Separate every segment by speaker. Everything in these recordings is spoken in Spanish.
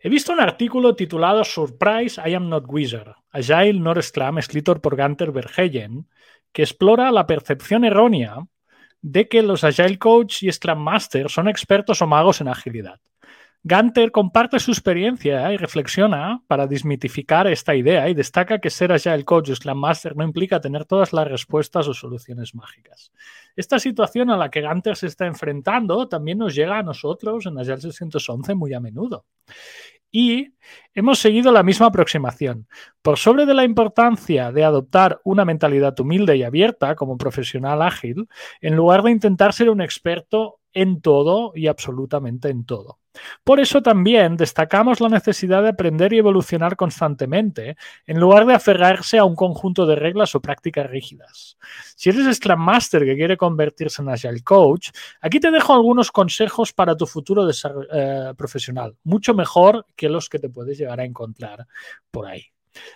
Speaker 1: He visto un artículo titulado Surprise, I am not wizard, Agile Nord Scrum, escrito por Gunter Verheyen, que explora la percepción errónea de que los Agile Coach y Scrum Master son expertos o magos en agilidad. Gunter comparte su experiencia y reflexiona para desmitificar esta idea y destaca que ser Agile Coach o Master no implica tener todas las respuestas o soluciones mágicas. Esta situación a la que Gunter se está enfrentando también nos llega a nosotros en Agile 611 muy a menudo. Y hemos seguido la misma aproximación. Por sobre de la importancia de adoptar una mentalidad humilde y abierta como profesional ágil, en lugar de intentar ser un experto en todo y absolutamente en todo. Por eso también destacamos la necesidad de aprender y evolucionar constantemente, en lugar de aferrarse a un conjunto de reglas o prácticas rígidas. Si eres Scrum Master que quiere convertirse en Agile Coach, aquí te dejo algunos consejos para tu futuro eh, profesional, mucho mejor que los que te puedes llegar a encontrar por ahí.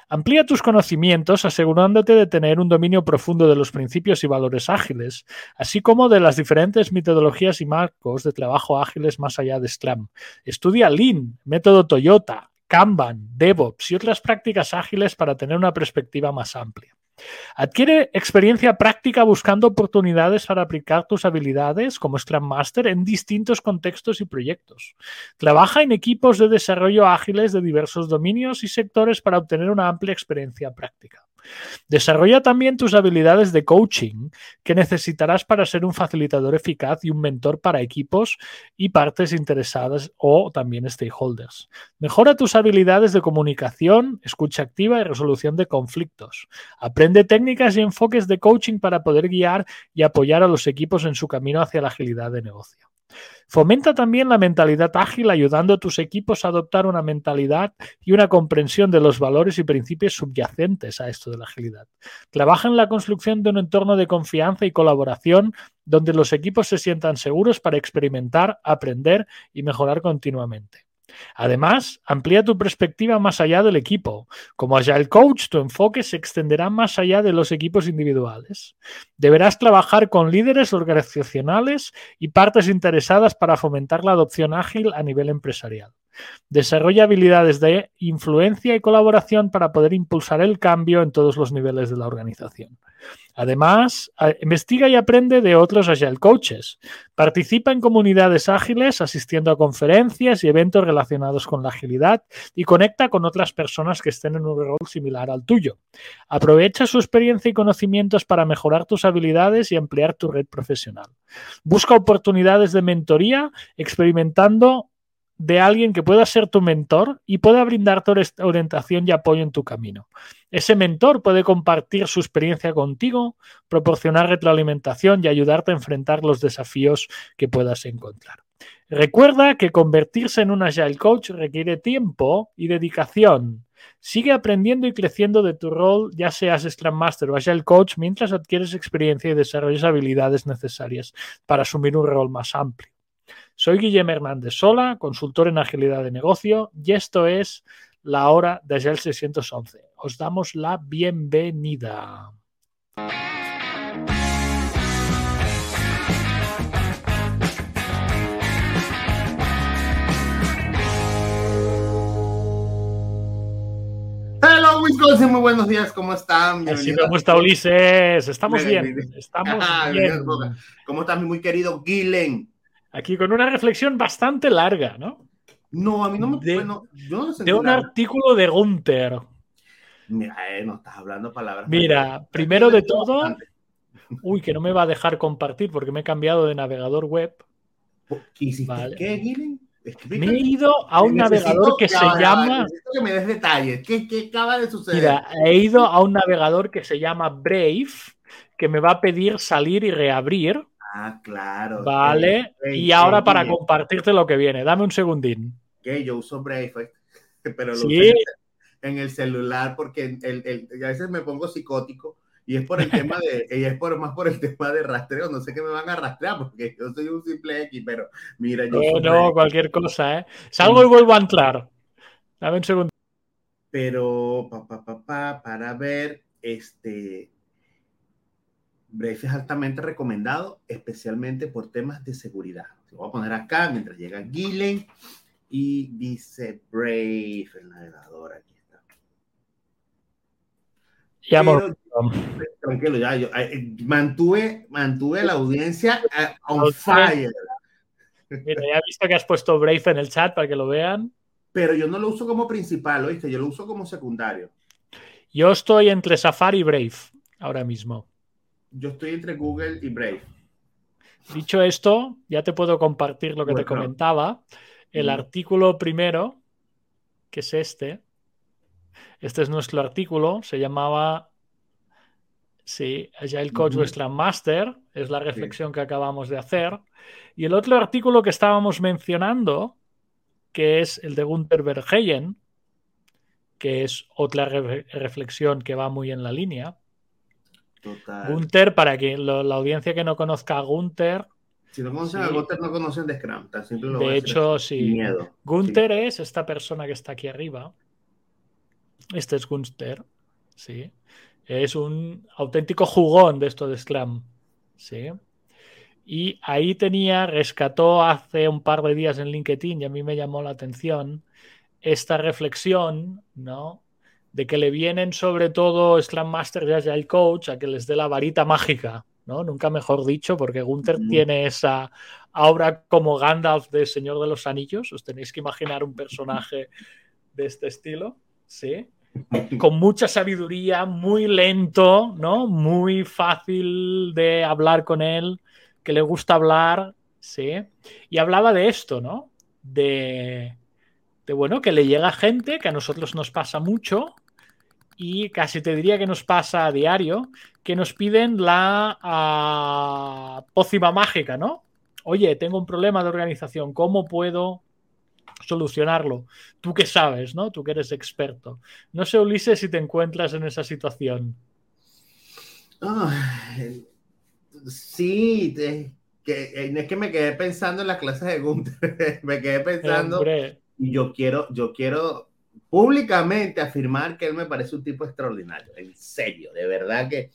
Speaker 1: Amplía tus conocimientos asegurándote de tener un dominio profundo de los principios y valores ágiles, así como de las diferentes metodologías y marcos de trabajo ágiles más allá de Scrum. Estudia Lean, método Toyota, Kanban, DevOps y otras prácticas ágiles para tener una perspectiva más amplia. Adquiere experiencia práctica buscando oportunidades para aplicar tus habilidades como Scrum Master en distintos contextos y proyectos. Trabaja en equipos de desarrollo ágiles de diversos dominios y sectores para obtener una amplia experiencia práctica. Desarrolla también tus habilidades de coaching que necesitarás para ser un facilitador eficaz y un mentor para equipos y partes interesadas o también stakeholders. Mejora tus habilidades de comunicación, escucha activa y resolución de conflictos. Aprende técnicas y enfoques de coaching para poder guiar y apoyar a los equipos en su camino hacia la agilidad de negocio. Fomenta también la mentalidad ágil ayudando a tus equipos a adoptar una mentalidad y una comprensión de los valores y principios subyacentes a esto de la agilidad. Trabaja en la construcción de un entorno de confianza y colaboración donde los equipos se sientan seguros para experimentar, aprender y mejorar continuamente. Además, amplía tu perspectiva más allá del equipo. Como Agile Coach, tu enfoque se extenderá más allá de los equipos individuales. Deberás trabajar con líderes organizacionales y partes interesadas para fomentar la adopción ágil a nivel empresarial. Desarrolla habilidades de influencia y colaboración para poder impulsar el cambio en todos los niveles de la organización. Además, investiga y aprende de otros Agile Coaches. Participa en comunidades ágiles asistiendo a conferencias y eventos relacionados con la agilidad y conecta con otras personas que estén en un rol similar al tuyo. Aprovecha su experiencia y conocimientos para mejorar tus habilidades y ampliar tu red profesional. Busca oportunidades de mentoría experimentando de alguien que pueda ser tu mentor y pueda brindarte orientación y apoyo en tu camino. Ese mentor puede compartir su experiencia contigo, proporcionar retroalimentación y ayudarte a enfrentar los desafíos que puedas encontrar. Recuerda que convertirse en un Agile Coach requiere tiempo y dedicación. Sigue aprendiendo y creciendo de tu rol, ya seas Scrum Master o Agile Coach, mientras adquieres experiencia y desarrollas habilidades necesarias para asumir un rol más amplio. Soy Guillermo Hernández Sola, consultor en agilidad de negocio, y esto es la hora de Agile 611. Os damos la bienvenida.
Speaker 2: Wisconsin, muy buenos días, ¿cómo están?
Speaker 1: ¿Cómo está Ulises? Estamos bien, estamos bien.
Speaker 2: ¿Cómo estás, mi muy querido Guilen?
Speaker 1: Aquí con una reflexión bastante larga, ¿no?
Speaker 2: No, a mí no me.
Speaker 1: De, de un artículo de Gunther.
Speaker 2: Mira, eh, no estás hablando palabras.
Speaker 1: Mira, primero de todo. Uy, que no me va a dejar compartir porque me he cambiado de navegador web.
Speaker 2: ¿Y vale. qué, Gillen?
Speaker 1: Me he ido a un navegador que se llama.
Speaker 2: que me des detalles. ¿Qué, ¿Qué, acaba de suceder?
Speaker 1: Mira, he ido a un navegador que se llama Brave, que me va a pedir salir y reabrir.
Speaker 2: Ah, claro.
Speaker 1: Vale. y ahora para compartirte lo que viene, dame un segundín.
Speaker 2: Que yo uso Brave, pero lo uso en el celular porque el, a veces me pongo psicótico y es por el tema de, y es por más por el tema de rastreo, no sé qué me van a rastrear porque yo soy un simple X, pero mira, yo
Speaker 1: no, no cualquier cosa, ¿eh? Salgo y vuelvo a entrar. Dame un segundo.
Speaker 2: Pero pa, pa, pa, pa, para ver este Brave es altamente recomendado, especialmente por temas de seguridad. Lo voy a poner acá mientras llega Gillen y dice Brave, el navegador, aquí está.
Speaker 1: Ya
Speaker 2: Pero, tranquilo, ya, yo eh, mantuve, mantuve la audiencia eh, on fire.
Speaker 1: Mira, ya he visto que has puesto Brave en el chat para que lo vean.
Speaker 2: Pero yo no lo uso como principal, ¿oíste? Yo lo uso como secundario.
Speaker 1: Yo estoy entre Safari y Brave ahora mismo.
Speaker 2: Yo estoy entre Google y Brave.
Speaker 1: Dicho esto, ya te puedo compartir lo que te comentaba. El
Speaker 2: Mm.
Speaker 1: artículo primero, que es este. Este es nuestro artículo. Se llamaba Sí, Agile Coach Scrum Master. Es la reflexión que acabamos de hacer. Y el otro artículo que estábamos mencionando, que es el de Gunther Verheyen, que es otra re- reflexión que va muy en la línea.
Speaker 2: Total.
Speaker 1: Gunther, para que lo- la audiencia que no conozca a Gunther,
Speaker 2: si no conocen
Speaker 1: Sí.
Speaker 2: a Gunther, no conocen de Scrum. Tan simple lo voy a
Speaker 1: de hecho, sí.
Speaker 2: Miedo.
Speaker 1: Gunther es esta persona que está aquí arriba. Este es Gunther, sí. Es un auténtico jugón de esto de Scrum, sí. Y ahí tenía, rescató hace un par de días en LinkedIn y a mí me llamó la atención esta reflexión, ¿no? De que le vienen sobre todo Scrum Master y Agile Coach a que les dé la varita mágica, ¿no? Nunca mejor dicho, porque Gunther tiene esa aura como Gandalf de Señor de los Anillos. Os tenéis que imaginar un personaje de este estilo, ¿sí? Con mucha sabiduría, muy lento, ¿no? Muy fácil de hablar con él, que le gusta hablar, ¿sí? Y hablaba de esto, ¿no? De, de bueno, que le llega gente, que a nosotros nos pasa mucho, y casi te diría que nos pasa a diario, que nos piden la ah, pócima mágica, ¿no? Oye, tengo un problema de organización, ¿cómo puedo solucionarlo? Tú que sabes, ¿no? Tú que eres experto. No sé, Ulises, si te encuentras en esa situación.
Speaker 2: Sí, te- que, eh, es que me quedé pensando en las clases de Gunther. me quedé pensando
Speaker 1: Hombre,
Speaker 2: y yo quiero, yo quiero públicamente afirmar que él me parece un tipo extraordinario. En serio, de verdad que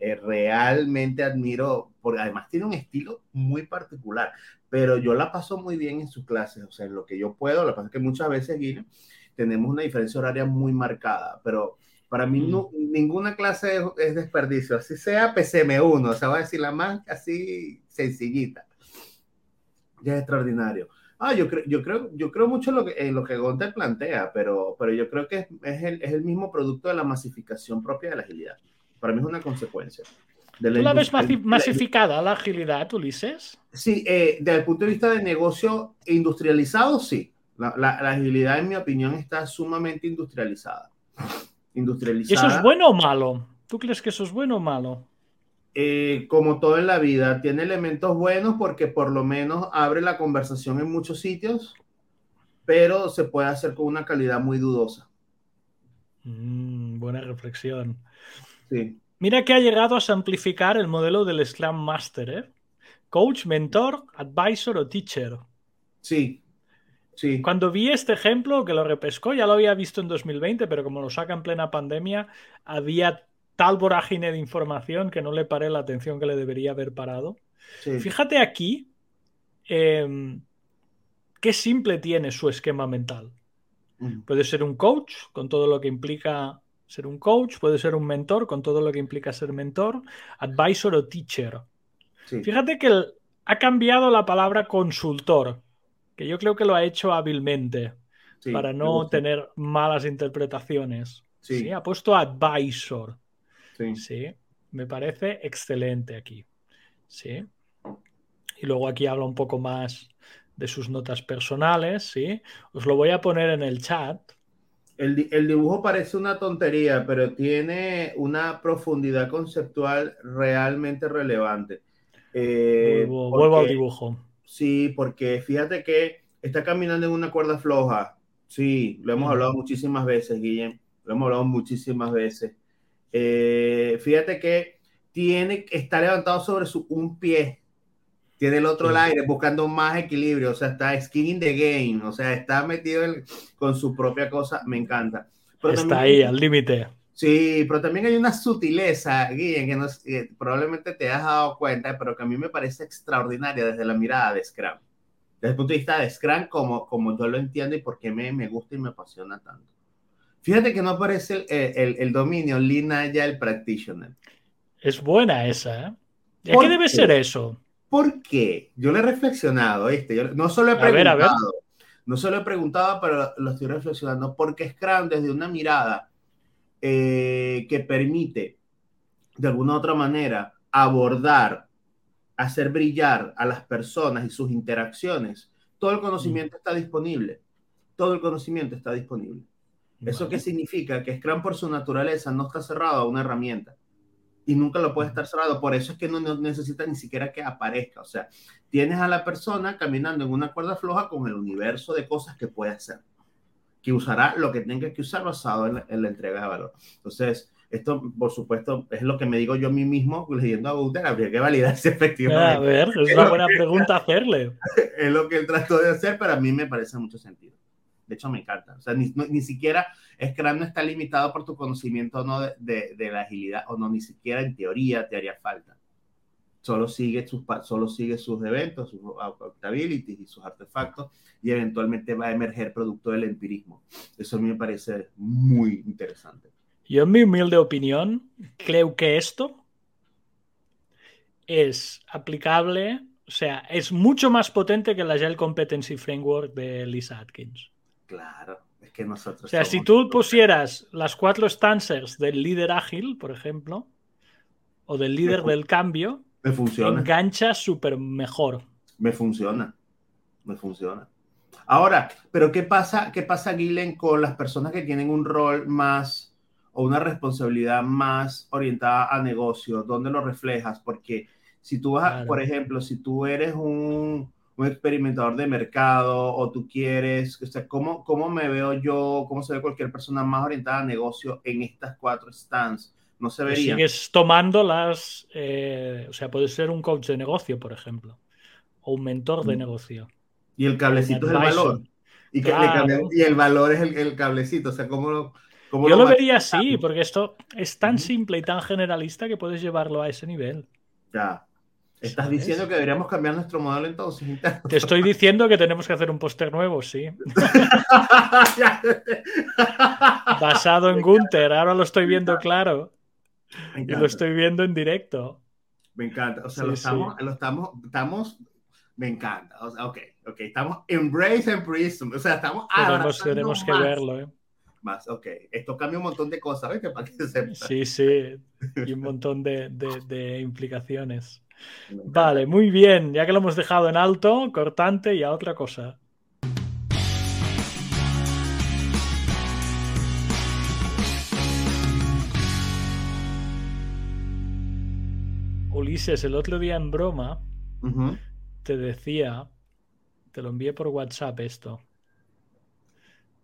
Speaker 2: eh, realmente admiro, porque además tiene un estilo muy particular, pero yo la paso muy bien en sus clases, o sea, en lo que yo puedo, que pasa es que muchas veces, tenemos una diferencia horaria muy marcada, pero para mí
Speaker 1: Mm.
Speaker 2: no- ninguna clase es, es desperdicio, así sea PCM1, o sea, voy a decir la más así sencillita. Ya es extraordinario. Ah, yo creo, yo creo, yo creo mucho en lo que, en lo que Gonter plantea, pero, pero yo creo que es, es el, es el mismo producto de la masificación propia de la agilidad. Para mí es una consecuencia. De
Speaker 1: ¿tú la ves masificada la agilidad, Ulises?
Speaker 2: Sí, eh, desde el punto de vista de negocio industrializado, sí. La, la- la agilidad, en mi opinión, está sumamente industrializada.
Speaker 1: ¿Y
Speaker 2: Industrializada.
Speaker 1: eso es bueno o malo? ¿Tú crees que eso es bueno o malo?
Speaker 2: Eh, como todo en la vida, tiene elementos buenos porque por lo menos abre la conversación en muchos sitios, pero se puede hacer con una calidad muy dudosa.
Speaker 1: Mm, buena reflexión.
Speaker 2: Sí,
Speaker 1: Mira que ha llegado a simplificar el modelo del Scrum Master, ¿eh? Coach, mentor, advisor o teacher.
Speaker 2: sí, sí.
Speaker 1: Cuando vi este ejemplo, que lo repescó, ya lo había visto en 2020, pero como lo saca en plena pandemia, había tal vorágine de información que no le paré la atención que le debería haber parado.
Speaker 2: sí.
Speaker 1: Fíjate aquí eh, qué simple tiene su esquema mental.
Speaker 2: Mm,
Speaker 1: Puede ser un coach con todo lo que implica ser un coach, puede ser un mentor con todo lo que implica ser mentor, advisor o teacher.
Speaker 2: sí.
Speaker 1: Fíjate que el- ha cambiado la palabra consultor, que yo creo que lo ha hecho hábilmente
Speaker 2: sí,
Speaker 1: para no tener malas interpretaciones.
Speaker 2: Sí.
Speaker 1: Sí, ha puesto advisor.
Speaker 2: Sí.
Speaker 1: Sí, me parece excelente aquí. Sí. Y luego aquí habla un poco más de sus notas personales, sí. Os lo voy a poner en el chat.
Speaker 2: El, di- el dibujo parece una tontería, pero tiene una profundidad conceptual realmente relevante. Eh,
Speaker 1: Vuelvo, vuelvo al dibujo.
Speaker 2: Sí, porque fíjate que está caminando en una cuerda floja. Sí, lo hemos
Speaker 1: Mm.
Speaker 2: hablado muchísimas veces, Guillem. Lo hemos hablado muchísimas veces. Eh, fíjate que tiene, está levantado sobre su, un pie. Tiene el otro
Speaker 1: Sí.
Speaker 2: al aire, buscando más equilibrio. O sea, está skin in the game. O sea, está metido en- con su propia cosa. Me encanta. Pero
Speaker 1: Está
Speaker 2: también-
Speaker 1: ahí, al límite.
Speaker 2: Sí, pero también hay una sutileza, que, es- que probablemente te has dado cuenta, pero que a mí me parece extraordinaria desde la mirada de Scrum. desde el punto de vista de Scrum, como, como yo lo entiendo y por qué me, me gusta y me apasiona tanto. Fíjate que no aparece el, el, el dominio Lina el Practitioner.
Speaker 1: Es buena esa, ¿eh? ¿Y qué debe ser eso?
Speaker 2: ¿Por qué? Yo le he reflexionado. Yo no solo he preguntado, no solo he preguntado, pero lo estoy reflexionando, porque Scrum desde una mirada eh, que permite, de alguna u otra manera, abordar, hacer brillar a las personas y sus interacciones, todo el conocimiento está disponible. Todo el conocimiento está disponible. ¿Eso qué significa? Que Scrum por su naturaleza no está cerrado a una herramienta y nunca lo puede estar cerrado. Por eso es que no, necesita ni siquiera que aparezca. O sea, tienes a la persona caminando en una cuerda floja con el universo de cosas que puede hacer, que usará lo que tenga que usar basado en la, entrega de valor. Entonces, esto, por supuesto, es lo que me digo yo a mí mismo leyendo a Guter, habría que validarse efectivamente.
Speaker 1: A ver, es una buena pregunta hacerle.
Speaker 2: Es lo que él trató de hacer, pero a mí me parece mucho sentido. De hecho, me encanta. O sea, ni, ni siquiera Scrum no está limitado por tu conocimiento no de, de, la agilidad o no, ni siquiera en teoría te haría falta. Solo sigue sus, solo sigue sus eventos, sus accountabilities y sus artefactos y eventualmente va a emerger producto del empirismo. Eso a mí me parece muy interesante.
Speaker 1: Yo en mi humilde opinión creo que esto es aplicable, o sea, es mucho más potente que la Agile Competency Framework de Lisa Atkins.
Speaker 2: Claro, es que nosotros.
Speaker 1: O sea, si tú pusieras las cuatro stanzas del líder ágil, por ejemplo, o del líder del cambio,
Speaker 2: me funciona.
Speaker 1: engancha súper mejor.
Speaker 2: Me funciona, me funciona. Ahora, pero ¿qué pasa, qué pasa, Guilen, con las personas que tienen un rol más o una responsabilidad más orientada a negocio? ¿Dónde lo reflejas? Porque si tú vas, por ejemplo, si tú eres un, un experimentador de mercado o tú quieres, o sea, ¿cómo, ¿cómo me veo yo, cómo se ve cualquier persona más orientada a negocio en estas cuatro stands? No se vería.
Speaker 1: Sigues tomando las, eh, o sea, puede ser un coach de negocio, por ejemplo, o un mentor de mm. negocio.
Speaker 2: Y el cablecito es el valor. Y, y, el valor es el, el, cablecito, o sea, ¿cómo
Speaker 1: cómo Yo lo, vería así, porque esto es tan simple y tan generalista que puedes llevarlo a ese nivel.
Speaker 2: Ya, Estás diciendo que deberíamos cambiar nuestro modelo entonces.
Speaker 1: Te estoy diciendo que tenemos que hacer un póster nuevo, sí. Basado en Gunther, ahora lo estoy viendo claro. Y lo estoy viendo en directo.
Speaker 2: Me encanta. O sea, lo, estamos, lo estamos, estamos, me encanta. O sea, ok, ok, estamos embrace and prism. O sea, estamos
Speaker 1: Tenemos, tenemos que verlo, ¿eh?
Speaker 2: Más, ok. Esto cambia un montón de cosas, ¿ves? Para que se
Speaker 1: Sí, sí. Y un montón de, de, de implicaciones. Vale, muy bien. Ya que lo hemos dejado en alto, cortante y a otra cosa. Ulises, el otro día en broma te decía, te lo envié por WhatsApp esto.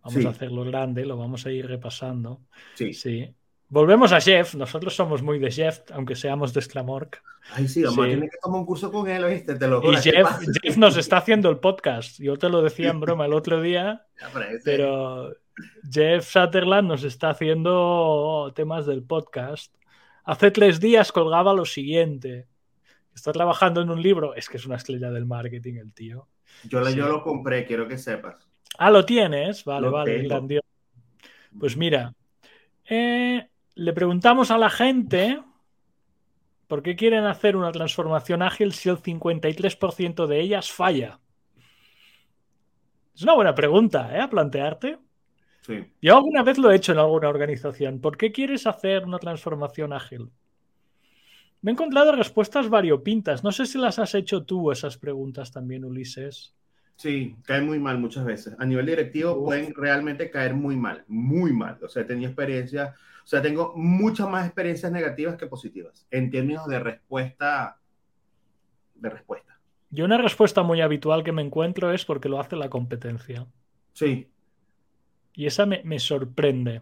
Speaker 1: Vamos a hacerlo grande, lo vamos a ir repasando.
Speaker 2: Sí.
Speaker 1: Sí. Volvemos a Jeff. Nosotros somos muy de Jeff, aunque seamos de Sclamork.
Speaker 2: Ay, sí, vamos a tener que tomar un curso con él, ¿oíste? Te lo
Speaker 1: y Jeff, nos está haciendo el podcast. Yo te lo decía en broma el otro día, pero Jeff Sutherland nos está haciendo temas del podcast. Hace tres días colgaba lo siguiente. Está trabajando en un libro. Es que es una estrella del marketing el tío.
Speaker 2: Yo, yo lo compré, quiero que sepas.
Speaker 1: Ah, lo tienes. Vale, vale. Pues mira, eh, le preguntamos a la gente por qué quieren hacer una transformación ágil si el 53% de ellas falla. Es una buena pregunta, ¿eh? A plantearte.
Speaker 2: Sí.
Speaker 1: Yo alguna vez lo he hecho en alguna organización. ¿Por qué quieres hacer una transformación ágil? Me he encontrado respuestas variopintas. No sé si las has hecho tú esas preguntas también, Ulises.
Speaker 2: Sí, caen muy mal muchas veces. A nivel directivo pueden realmente caer muy mal, muy mal. O sea, he tenido experiencia o sea, tengo muchas más experiencias negativas que positivas en términos de respuesta. De respuesta.
Speaker 1: Y una respuesta muy habitual que me encuentro es porque lo hace la competencia.
Speaker 2: Sí.
Speaker 1: Y esa me, sorprende.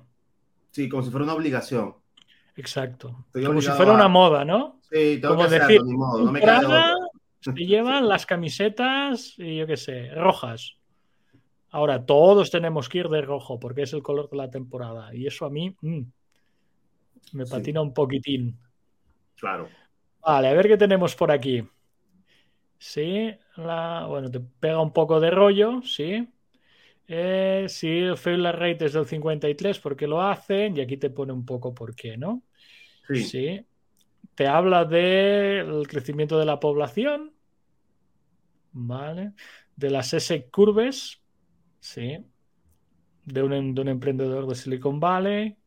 Speaker 2: Sí, como si fuera una obligación.
Speaker 1: Exacto. como si fuera una moda, ¿no?
Speaker 2: Sí, tengo como que decir, modo, no me
Speaker 1: se llevan las camisetas, y yo qué sé, rojas. Ahora, todos tenemos que ir de rojo porque es el color de la temporada. Y eso a mí, mm, me patina un poquitín.
Speaker 2: Claro.
Speaker 1: Vale, a ver qué tenemos por aquí. Sí, la, bueno, te pega un poco de rollo, sí. Eh, sí, el failure rate es del 53 porque lo hacen y aquí te pone un poco por qué, ¿no?
Speaker 2: Sí.
Speaker 1: Sí. Te habla del crecimiento de la población, ¿vale? De las S curves, sí. De un, de un emprendedor de Silicon Valley,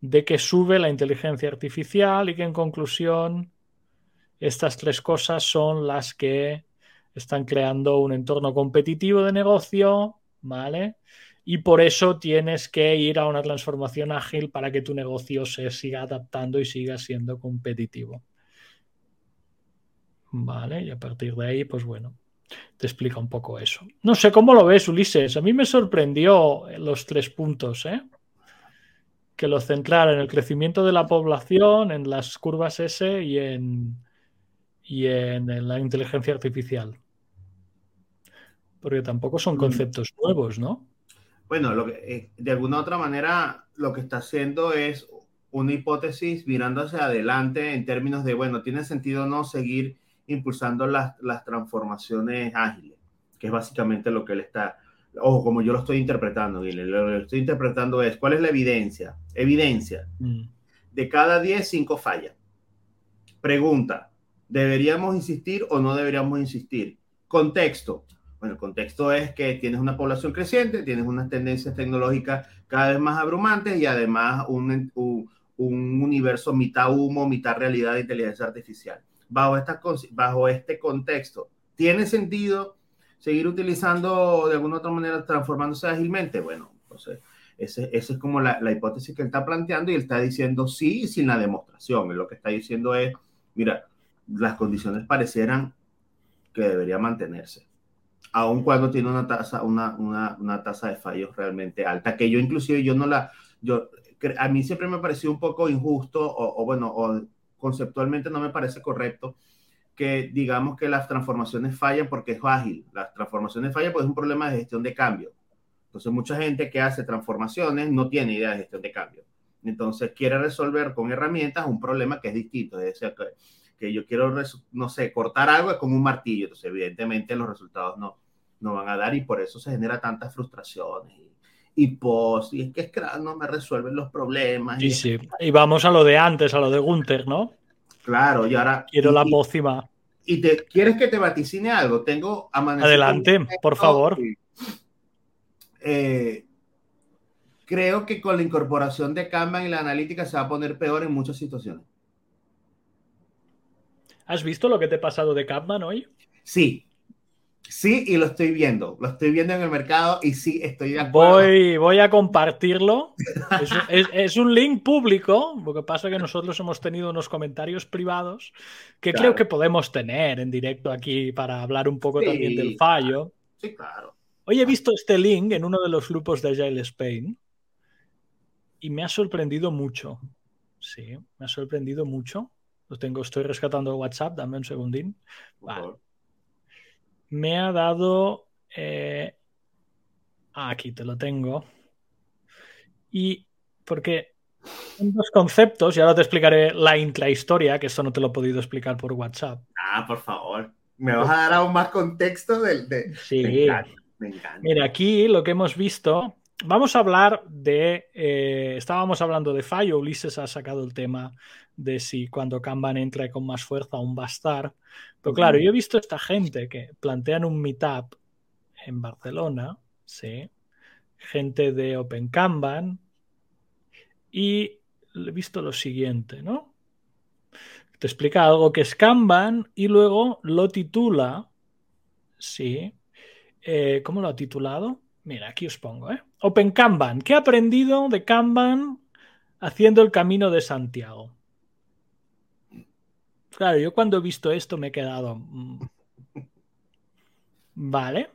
Speaker 1: de que sube la inteligencia artificial y que en conclusión estas tres cosas son las que están creando un entorno competitivo de negocio, ¿vale? Y por eso tienes que ir a una transformación ágil para que tu negocio se siga adaptando y siga siendo competitivo. Vale, y a partir de ahí, pues bueno, te explica un poco eso. No sé cómo lo ves, Ulises. A mí me sorprendió los tres puntos, ¿eh? Que lo centrara en el crecimiento de la población, en las curvas S y en, y en la inteligencia artificial. Porque tampoco son mm. conceptos nuevos, ¿no?
Speaker 2: Bueno, lo que, eh, de alguna otra manera lo que está haciendo es una hipótesis mirando hacia adelante en términos de, bueno, tiene sentido no seguir impulsando las, las transformaciones ágiles, que es básicamente lo que él está, o como yo lo estoy interpretando, lo que estoy interpretando es, ¿cuál es la evidencia? Evidencia. Mm. De cada 10, 5 fallan. Pregunta, ¿deberíamos insistir o no deberíamos insistir? Contexto. Bueno, el contexto es que tienes una población creciente, tienes unas tendencias tecnológicas cada vez más abrumantes y además un, un, un universo mitad humo, mitad realidad de inteligencia artificial bajo, esta, bajo este contexto. ¿Tiene sentido seguir utilizando de alguna otra manera, transformándose ágilmente? Bueno, entonces, esa es como la, la, hipótesis que él está planteando y él está diciendo sí sin la demostración. lo que está diciendo es, mira, las condiciones parecieran que debería mantenerse, aun cuando tiene una tasa, una, una, una tasa de fallos realmente alta, que yo inclusive yo no la, yo, a mí siempre me ha parecido un poco injusto o, o bueno, o conceptualmente no me parece correcto que digamos que las transformaciones fallan porque es ágil. Las transformaciones fallan porque es un problema de gestión de cambio. Entonces, mucha gente que hace transformaciones no tiene idea de gestión de cambio. Entonces, quiere resolver con herramientas un problema que es distinto. Es decir, que, que yo quiero, no sé, cortar algo con un martillo. Entonces, evidentemente, los resultados no, no van a dar y por eso se genera tantas frustraciones y, y post, y es que Scrum no me resuelven los problemas.
Speaker 1: Sí, y, sí. Y vamos a lo de antes, a lo de Gunther, ¿no?
Speaker 2: Claro, y ahora.
Speaker 1: Quiero la pócima.
Speaker 2: ¿Y te quieres que te vaticine algo? Tengo
Speaker 1: Adelante, por favor.
Speaker 2: Eh, creo que con la incorporación de Kanban y la analítica se va a poner peor en muchas situaciones.
Speaker 1: ¿Has visto lo que te ha pasado de Kanban hoy?
Speaker 2: Sí, Sí, y lo estoy viendo. Lo estoy viendo en el mercado y sí, estoy de acuerdo.
Speaker 1: Voy, voy a compartirlo. Es, es, un link público. Lo que pasa es que nosotros hemos tenido unos comentarios privados que creo que podemos tener en directo aquí para hablar un poco también del fallo.
Speaker 2: Sí, claro.
Speaker 1: Hoy he visto este link en uno de los grupos de Agile Spain y me ha sorprendido mucho. Sí, me ha sorprendido mucho. Lo tengo, estoy rescatando WhatsApp, dame un segundín. Vale me ha dado... Eh, aquí te lo tengo. Y porque son dos conceptos, y ahora te explicaré la intrahistoria, que esto no te lo he podido explicar por WhatsApp.
Speaker 2: Ah, por favor. Me vas a dar aún más contexto del... De...
Speaker 1: Sí. Me encanta, me encanta. Mira, aquí lo que hemos visto... Vamos a hablar de... Eh, estábamos hablando de fallo. Ulises ha sacado el tema de si cuando Kanban entra con más fuerza aún va a estar. Pero claro, yo he visto esta gente que plantean un meetup en Barcelona, ¿sí? gente de Open Kanban, y he visto lo siguiente, ¿no? Te explica algo que es Kanban y luego lo titula, ¿sí? Eh, ¿Cómo lo ha titulado? Mira, aquí os pongo, ¿eh? Open Kanban. ¿Qué he aprendido de Kanban haciendo el camino de Santiago? Claro, yo cuando he visto esto me he quedado. Mm, vale.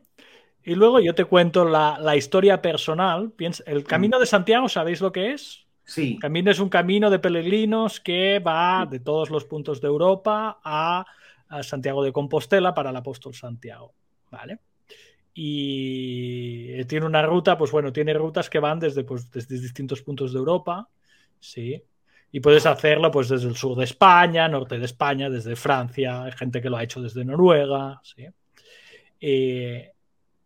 Speaker 1: Y luego yo te cuento la, historia personal. el Camino de Santiago, ¿sabéis lo que es?
Speaker 2: Sí.
Speaker 1: El camino es un camino de peregrinos que va de todos los puntos de Europa a, Santiago de Compostela para el apóstol Santiago. ¿Vale? Y tiene una ruta, pues bueno, tiene rutas que van desde, pues, desde distintos puntos de Europa. Sí Y puedes hacerlo pues desde el sur de España, norte de España, desde Francia, hay gente que lo ha hecho desde Noruega. ¿sí? Eh,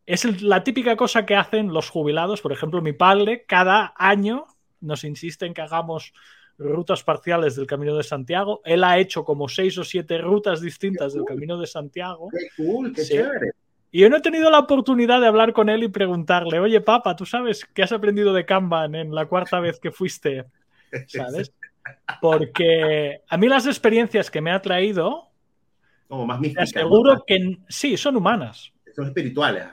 Speaker 1: es la típica cosa que hacen los jubilados. Por ejemplo, mi padre cada año nos insiste en que hagamos rutas parciales del Camino de Santiago. Él ha hecho como seis o siete rutas distintas del Camino de Santiago.
Speaker 2: Qué cool, qué chévere.
Speaker 1: Y yo no he tenido la oportunidad de hablar con él y preguntarle, oye, papá, ¿tú sabes qué has aprendido de Kanban en la cuarta vez que fuiste? ¿Sabes? Porque a mí las experiencias que me ha traído,
Speaker 2: como más místicas,
Speaker 1: te aseguro que sí, son humanas.
Speaker 2: Son espirituales.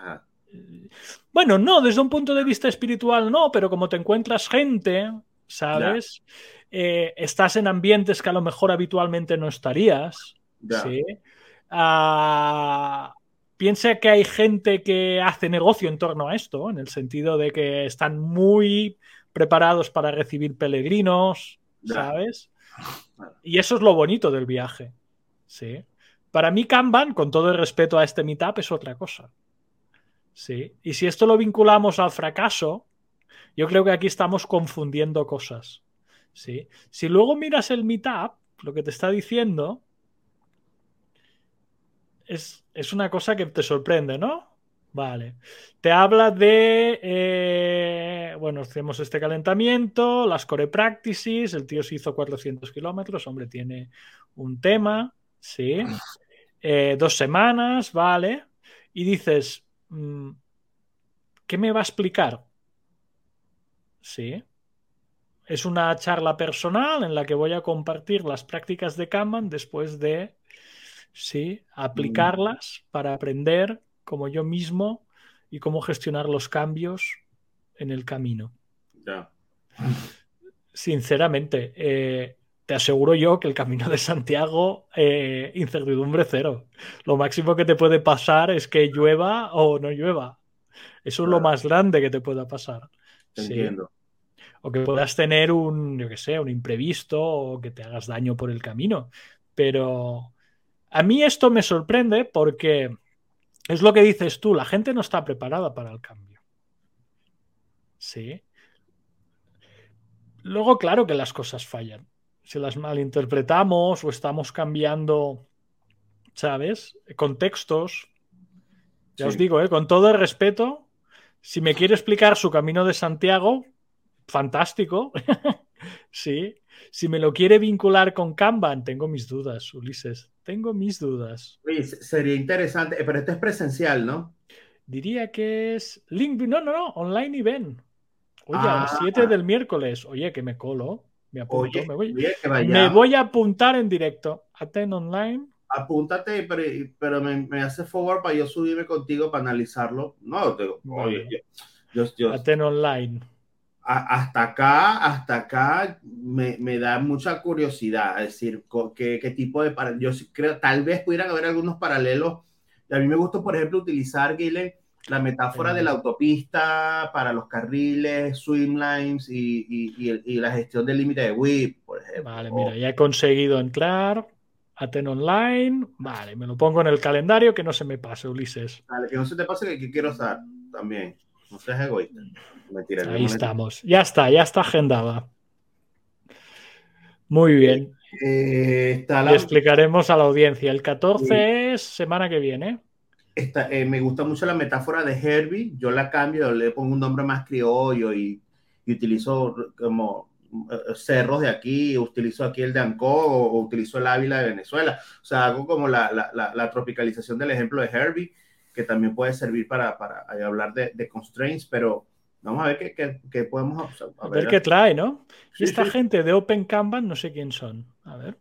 Speaker 1: Bueno, no, desde un punto de vista espiritual no, pero como te encuentras gente, ¿sabes? Eh, estás en ambientes que a lo mejor habitualmente no estarías. ¿sí? Ah, piensa que hay gente que hace negocio en torno a esto, en el sentido de que están muy preparados para recibir peregrinos, ¿sabes? Y eso es lo bonito del viaje. ¿sí? Para mí, Kanban, con todo el respeto a este meetup, es otra cosa. ¿sí? Y si esto lo vinculamos al fracaso, yo creo que aquí estamos confundiendo cosas. ¿sí? Si luego miras el meetup, lo que te está diciendo es, es una cosa que te sorprende, ¿no? Vale. Te habla de. Eh, bueno, hacemos este calentamiento, las core practices. El tío se hizo 400 kilómetros. Hombre, tiene un tema. Sí. Eh, dos semanas, vale. Y dices, mm, ¿qué me va a explicar? Sí. Es una charla personal en la que voy a compartir las prácticas de Kanban después de sí, aplicarlas para aprender como yo mismo y cómo gestionar los cambios en el camino. Sinceramente, eh, te aseguro yo que el camino de Santiago, eh, incertidumbre cero. Lo máximo que te puede pasar es que llueva o no llueva. Eso es lo más grande que te pueda pasar.
Speaker 2: Entiendo
Speaker 1: o que puedas tener un, yo que sé, un imprevisto o que te hagas daño por el camino. Pero a mí esto me sorprende porque es lo que dices tú, la gente no está preparada para el cambio. Sí. Luego, claro que las cosas fallan. Si las malinterpretamos o estamos cambiando, ¿sabes? Contextos. Ya os digo, ¿eh? con todo el respeto, si me quiere explicar su camino de Santiago, fantástico. sí. Si me lo quiere vincular con Kanban, tengo mis dudas, Ulises. Tengo mis dudas.
Speaker 2: sería interesante, pero esto es presencial, ¿no?
Speaker 1: Diría que es link, no, no, no, online event. Oye, a las 7 ah. del miércoles. Oye, que me colo. Me apunto. me, voy, me voy a apuntar en directo. Aten online.
Speaker 2: Apúntate, pero, pero me, me, hace favor para yo subirme contigo para analizarlo. No, te, oye,
Speaker 1: yo, yo, Aten online
Speaker 2: hasta acá, hasta acá me, da mucha curiosidad, es decir, qué, qué tipo de... Yo creo, tal vez pudieran haber algunos paralelos. A mí me gusta, por ejemplo, utilizar, Guile, la metáfora de la autopista para los carriles, swimlines y, y, y, la gestión del límite de WIP, por ejemplo.
Speaker 1: Vale, mira, ya he conseguido entrar. Aten Online. Vale, me lo pongo en el calendario que no se me pase, Ulises.
Speaker 2: Vale, que no se te pase que quiero usar también. No seas egoísta.
Speaker 1: Ahí estamos. Ya está, ya está agendada. Muy bien.
Speaker 2: Eh,
Speaker 1: Le explicaremos a la audiencia. El 14 es semana que viene.
Speaker 2: Eh, me gusta mucho la metáfora de Herbie. Yo la cambio, le pongo un nombre más criollo y, utilizo como eh, cerros de aquí, utilizo aquí el de Ancó o, utilizo el Ávila de Venezuela. O sea, hago como la, tropicalización del ejemplo de Herbie, que también puede servir para, hablar de, de, constraints, pero Vamos a ver qué, podemos
Speaker 1: a ver, qué trae, ¿no? y esta gente de Open Kanban, no sé quién son. A ver.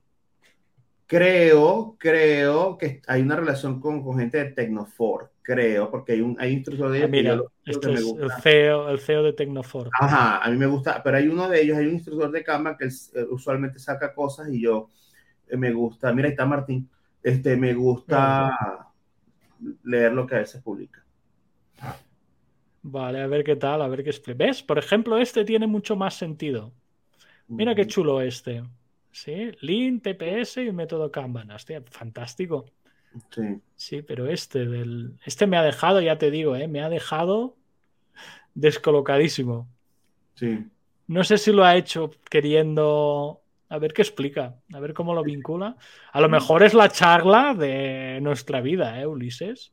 Speaker 2: Creo, creo que hay una relación con, gente de Tecnofor, creo, porque hay un hay instructor de
Speaker 1: ah, mira, este es el CEO, el CEO de Tecnofor.
Speaker 2: Ajá, a mí me gusta, pero hay uno de ellos, hay un instructor de Kanban que eh, usualmente saca cosas y yo eh, me gusta, mira, ahí está Martín, este, me gusta leer lo que a veces publica.
Speaker 1: Vale, a ver qué tal, a ver qué es. ¿Ves? Por ejemplo, este tiene mucho más sentido. Mira qué chulo este. Sí, Lean, TPS y método Kanban. Hostia, fantástico.
Speaker 2: Sí.
Speaker 1: Sí, pero este del. Este me ha dejado, ya te digo, ¿eh? me ha dejado descolocadísimo.
Speaker 2: Sí.
Speaker 1: No sé si lo ha hecho queriendo A ver qué explica, a ver cómo lo vincula. A lo mejor es la charla de nuestra vida, ¿eh, Ulises?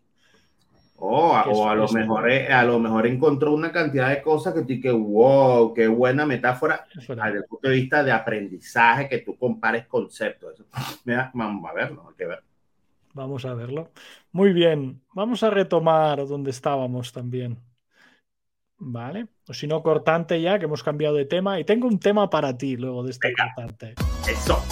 Speaker 2: Oh, o a lo, mejor, a lo mejor encontró una cantidad de cosas que tú que, wow, qué buena metáfora desde el punto de vista de aprendizaje, que tú compares conceptos. vamos a verlo, hay que ver.
Speaker 1: Vamos a verlo. Muy bien, vamos a retomar donde estábamos también. Vale, o si no, cortante ya, que hemos cambiado de tema. Y tengo un tema para ti luego de este cortante.
Speaker 2: Eso.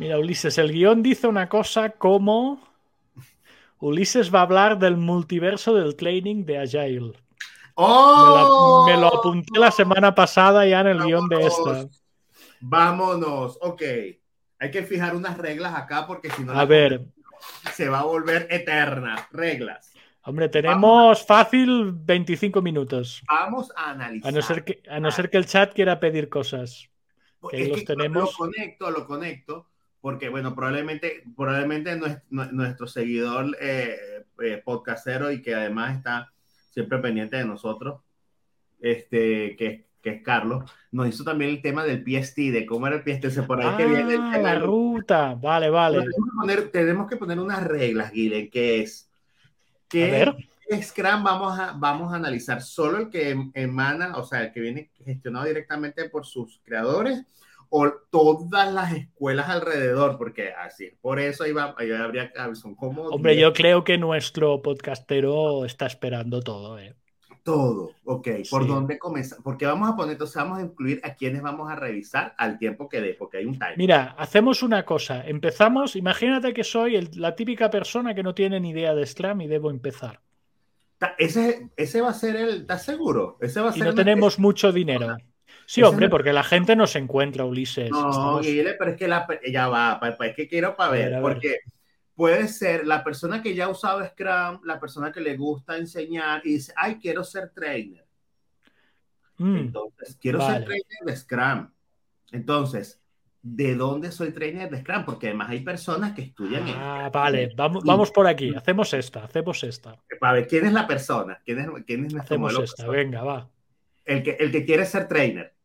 Speaker 1: Mira, Ulises, el guion dice una cosa como Ulises va a hablar del multiverso del training de Agile.
Speaker 2: ¡Oh!
Speaker 1: Me, lo apunté la semana pasada ya en el guion de esta.
Speaker 2: Vámonos, ok. Hay que fijar unas reglas acá porque si no...
Speaker 1: A ver.
Speaker 2: Se va a volver eterna. Reglas.
Speaker 1: Hombre, tenemos fácil 25 minutos.
Speaker 2: Vamos a analizar.
Speaker 1: A no ser que, a no ser que el chat quiera pedir cosas.
Speaker 2: Que los tenemos. Lo conecto, lo conecto porque bueno, probablemente, probablemente nuestro, seguidor eh, eh, podcastero y que además está siempre pendiente de nosotros, este, que, que, es Carlos, nos hizo también el tema del PST, de cómo era el PST, por ahí que viene
Speaker 1: ah, la ruta, vale, vale.
Speaker 2: Tenemos que, poner, tenemos que poner unas reglas, Guile, que es que Scrum vamos a, vamos a analizar solo el que emana, o sea, el que viene gestionado directamente por sus creadores, o todas las escuelas alrededor, porque así, por eso ahí, va, ahí habría son como...
Speaker 1: Hombre, yo creo que nuestro podcastero está esperando todo, ¿eh?
Speaker 2: Todo, ok. ¿Por dónde comenzar? Porque vamos a poner, entonces vamos a incluir a quienes vamos a revisar al tiempo que dé, porque hay un time.
Speaker 1: Mira, hacemos una cosa. Empezamos, imagínate que soy la típica persona que no tiene ni idea de Scrum y debo empezar.
Speaker 2: Ese, ese va a ser el, ¿estás seguro? Ese va a ser
Speaker 1: y no tenemos mucho dinero. Sí, hombre, porque la gente no se encuentra, Ulises.
Speaker 2: No, pero es que la, ya va, es que quiero para ver, porque puede ser la persona que ya ha usado Scrum, la persona que le gusta enseñar y dice, ay, quiero ser trainer. Mm, Entonces, quiero ser trainer de Scrum. Entonces, ¿de dónde soy trainer de Scrum? Porque además hay personas que estudian.
Speaker 1: Ah, vale, vamos, vamos por aquí, hacemos esta, hacemos esta.
Speaker 2: Para ver, ¿quién es la persona? ¿Quién es, quién es
Speaker 1: Hacemos esta, venga, va.
Speaker 2: El que, el que quiere ser trainer.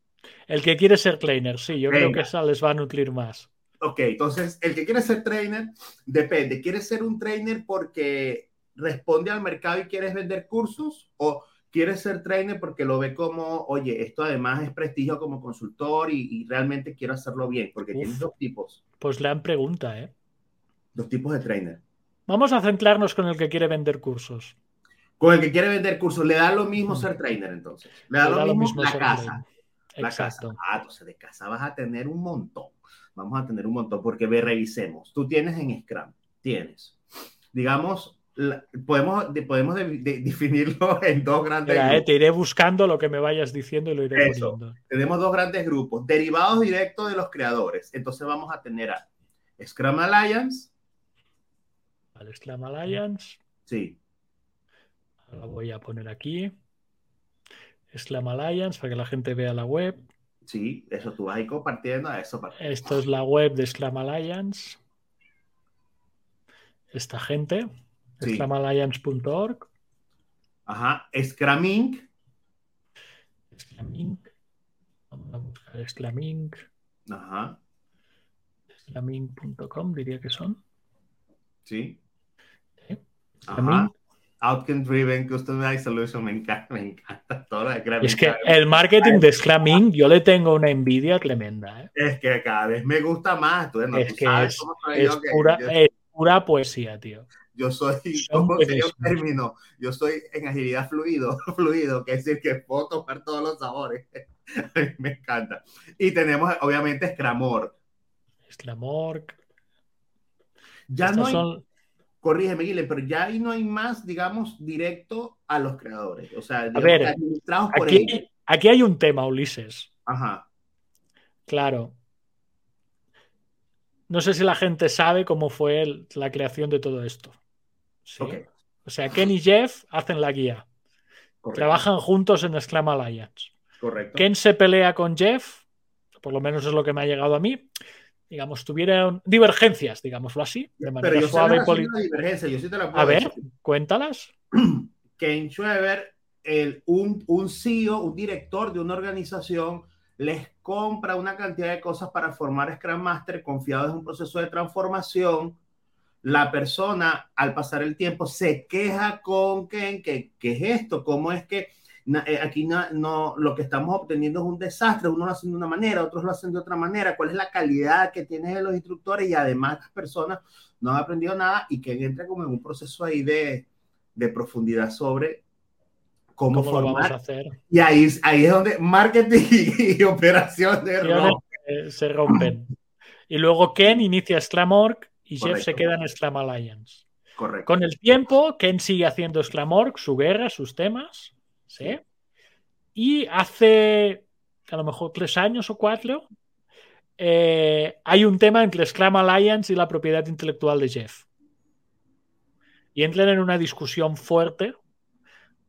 Speaker 1: El que quiere ser trainer, sí, yo creo que esa les va a nutrir más.
Speaker 2: Ok, entonces el que quiere ser trainer, depende. ¿Quieres ser un trainer porque responde al mercado y quieres vender cursos? ¿O quieres ser trainer porque lo ve como, oye, esto además es prestigio como consultor y, realmente quiero hacerlo bien? Porque tienes dos tipos.
Speaker 1: Pues le han pregunta, ¿eh?
Speaker 2: Dos tipos de trainer.
Speaker 1: Vamos a centrarnos con el que quiere vender cursos.
Speaker 2: Con el que quiere vender cursos, le da lo mismo mm. ser trainer entonces. Le da, lo, mismo, la casa. La casa. Ah, entonces de casa vas a tener un montón. Vamos a tener un montón porque ve, revisemos. Tú tienes en Scrum, tienes, digamos, podemos, podemos definirlo en dos grandes
Speaker 1: grupos. te iré buscando lo que me vayas diciendo y lo iré poniendo.
Speaker 2: Tenemos dos grandes grupos, derivados directos de los creadores. Entonces vamos a tener a Scrum Alliance.
Speaker 1: Al Scrum Alliance.
Speaker 2: Sí.
Speaker 1: Ahora voy a poner aquí. Slam Alliance para que la gente vea la web.
Speaker 2: Sí, eso tú vas ahí compartiendo eso.
Speaker 1: Esto es la web de Slam Alliance. Esta gente. Sí. Slamalliance.org.
Speaker 2: Ajá. Scraming.
Speaker 1: Scraming. Vamos a buscar Scraming.
Speaker 2: Ajá.
Speaker 1: Scraming.com diría que son.
Speaker 2: Sí. Ajá. Outcome Driven Customized Solution, me encanta, me encanta todo.
Speaker 1: Es que el marketing de Scramming yo le tengo una envidia tremenda. ¿eh?
Speaker 2: Es que cada vez me gusta más. Tú,
Speaker 1: es que es, pura, es, pura, poesía, tío.
Speaker 2: Yo soy, ¿cómo sería un término? Yo soy en agilidad fluido, fluido, que es decir, que puedo tomar todos los sabores. me encanta. Y tenemos, obviamente, Scramor.
Speaker 1: Scramor.
Speaker 2: Ya no hay corrígeme, Guilherme, pero ya ahí no hay más, digamos, directo a los creadores. O sea,
Speaker 1: a ver, por aquí, aquí hay un tema, Ulises.
Speaker 2: Ajá.
Speaker 1: Claro. No sé si la gente sabe cómo fue la creación de todo esto. ¿Sí? O sea, Ken y Jeff hacen la guía. Trabajan juntos en Scrum Alliance.
Speaker 2: Correcto.
Speaker 1: Ken se pelea con Jeff, por lo menos es lo que me ha llegado a mí, digamos, tuvieron divergencias, digámoslo así, de manera
Speaker 2: Pero yo
Speaker 1: suave y
Speaker 2: la divergencia, yo sí te la puedo
Speaker 1: A ver,
Speaker 2: decir.
Speaker 1: cuéntalas.
Speaker 2: Ken Schweber, el, un, un CEO, un director de una organización, les compra una cantidad de cosas para formar Scrum Master confiados en un proceso de transformación. La persona, al pasar el tiempo, se queja con Ken, que ¿qué es esto? ¿Cómo es que aquí no, no- lo que estamos obteniendo es un desastre? Uno lo hace de una manera, otros lo hacen de otra manera. ¿Cuál es la calidad que tienen de los instructores? Y además las personas no han aprendido nada y Ken entra como en un proceso ahí de, de profundidad sobre cómo,
Speaker 1: ¿Cómo
Speaker 2: formar.
Speaker 1: hacer?
Speaker 2: Y ahí, ahí es donde marketing y, operación de
Speaker 1: Y eh, se rompen. Y luego Ken inicia Scrum.org y Jeff se
Speaker 2: Correcto.
Speaker 1: queda en Scrum Alliance.
Speaker 2: Correcto.
Speaker 1: Con el tiempo, Ken sigue haciendo Scrum.org, su guerra, sus temas. ¿Sí? Y hace a lo mejor tres años o cuatro, eh, hay un tema entre Scrum Alliance y la propiedad intelectual de Jeff. Y entran en una discusión fuerte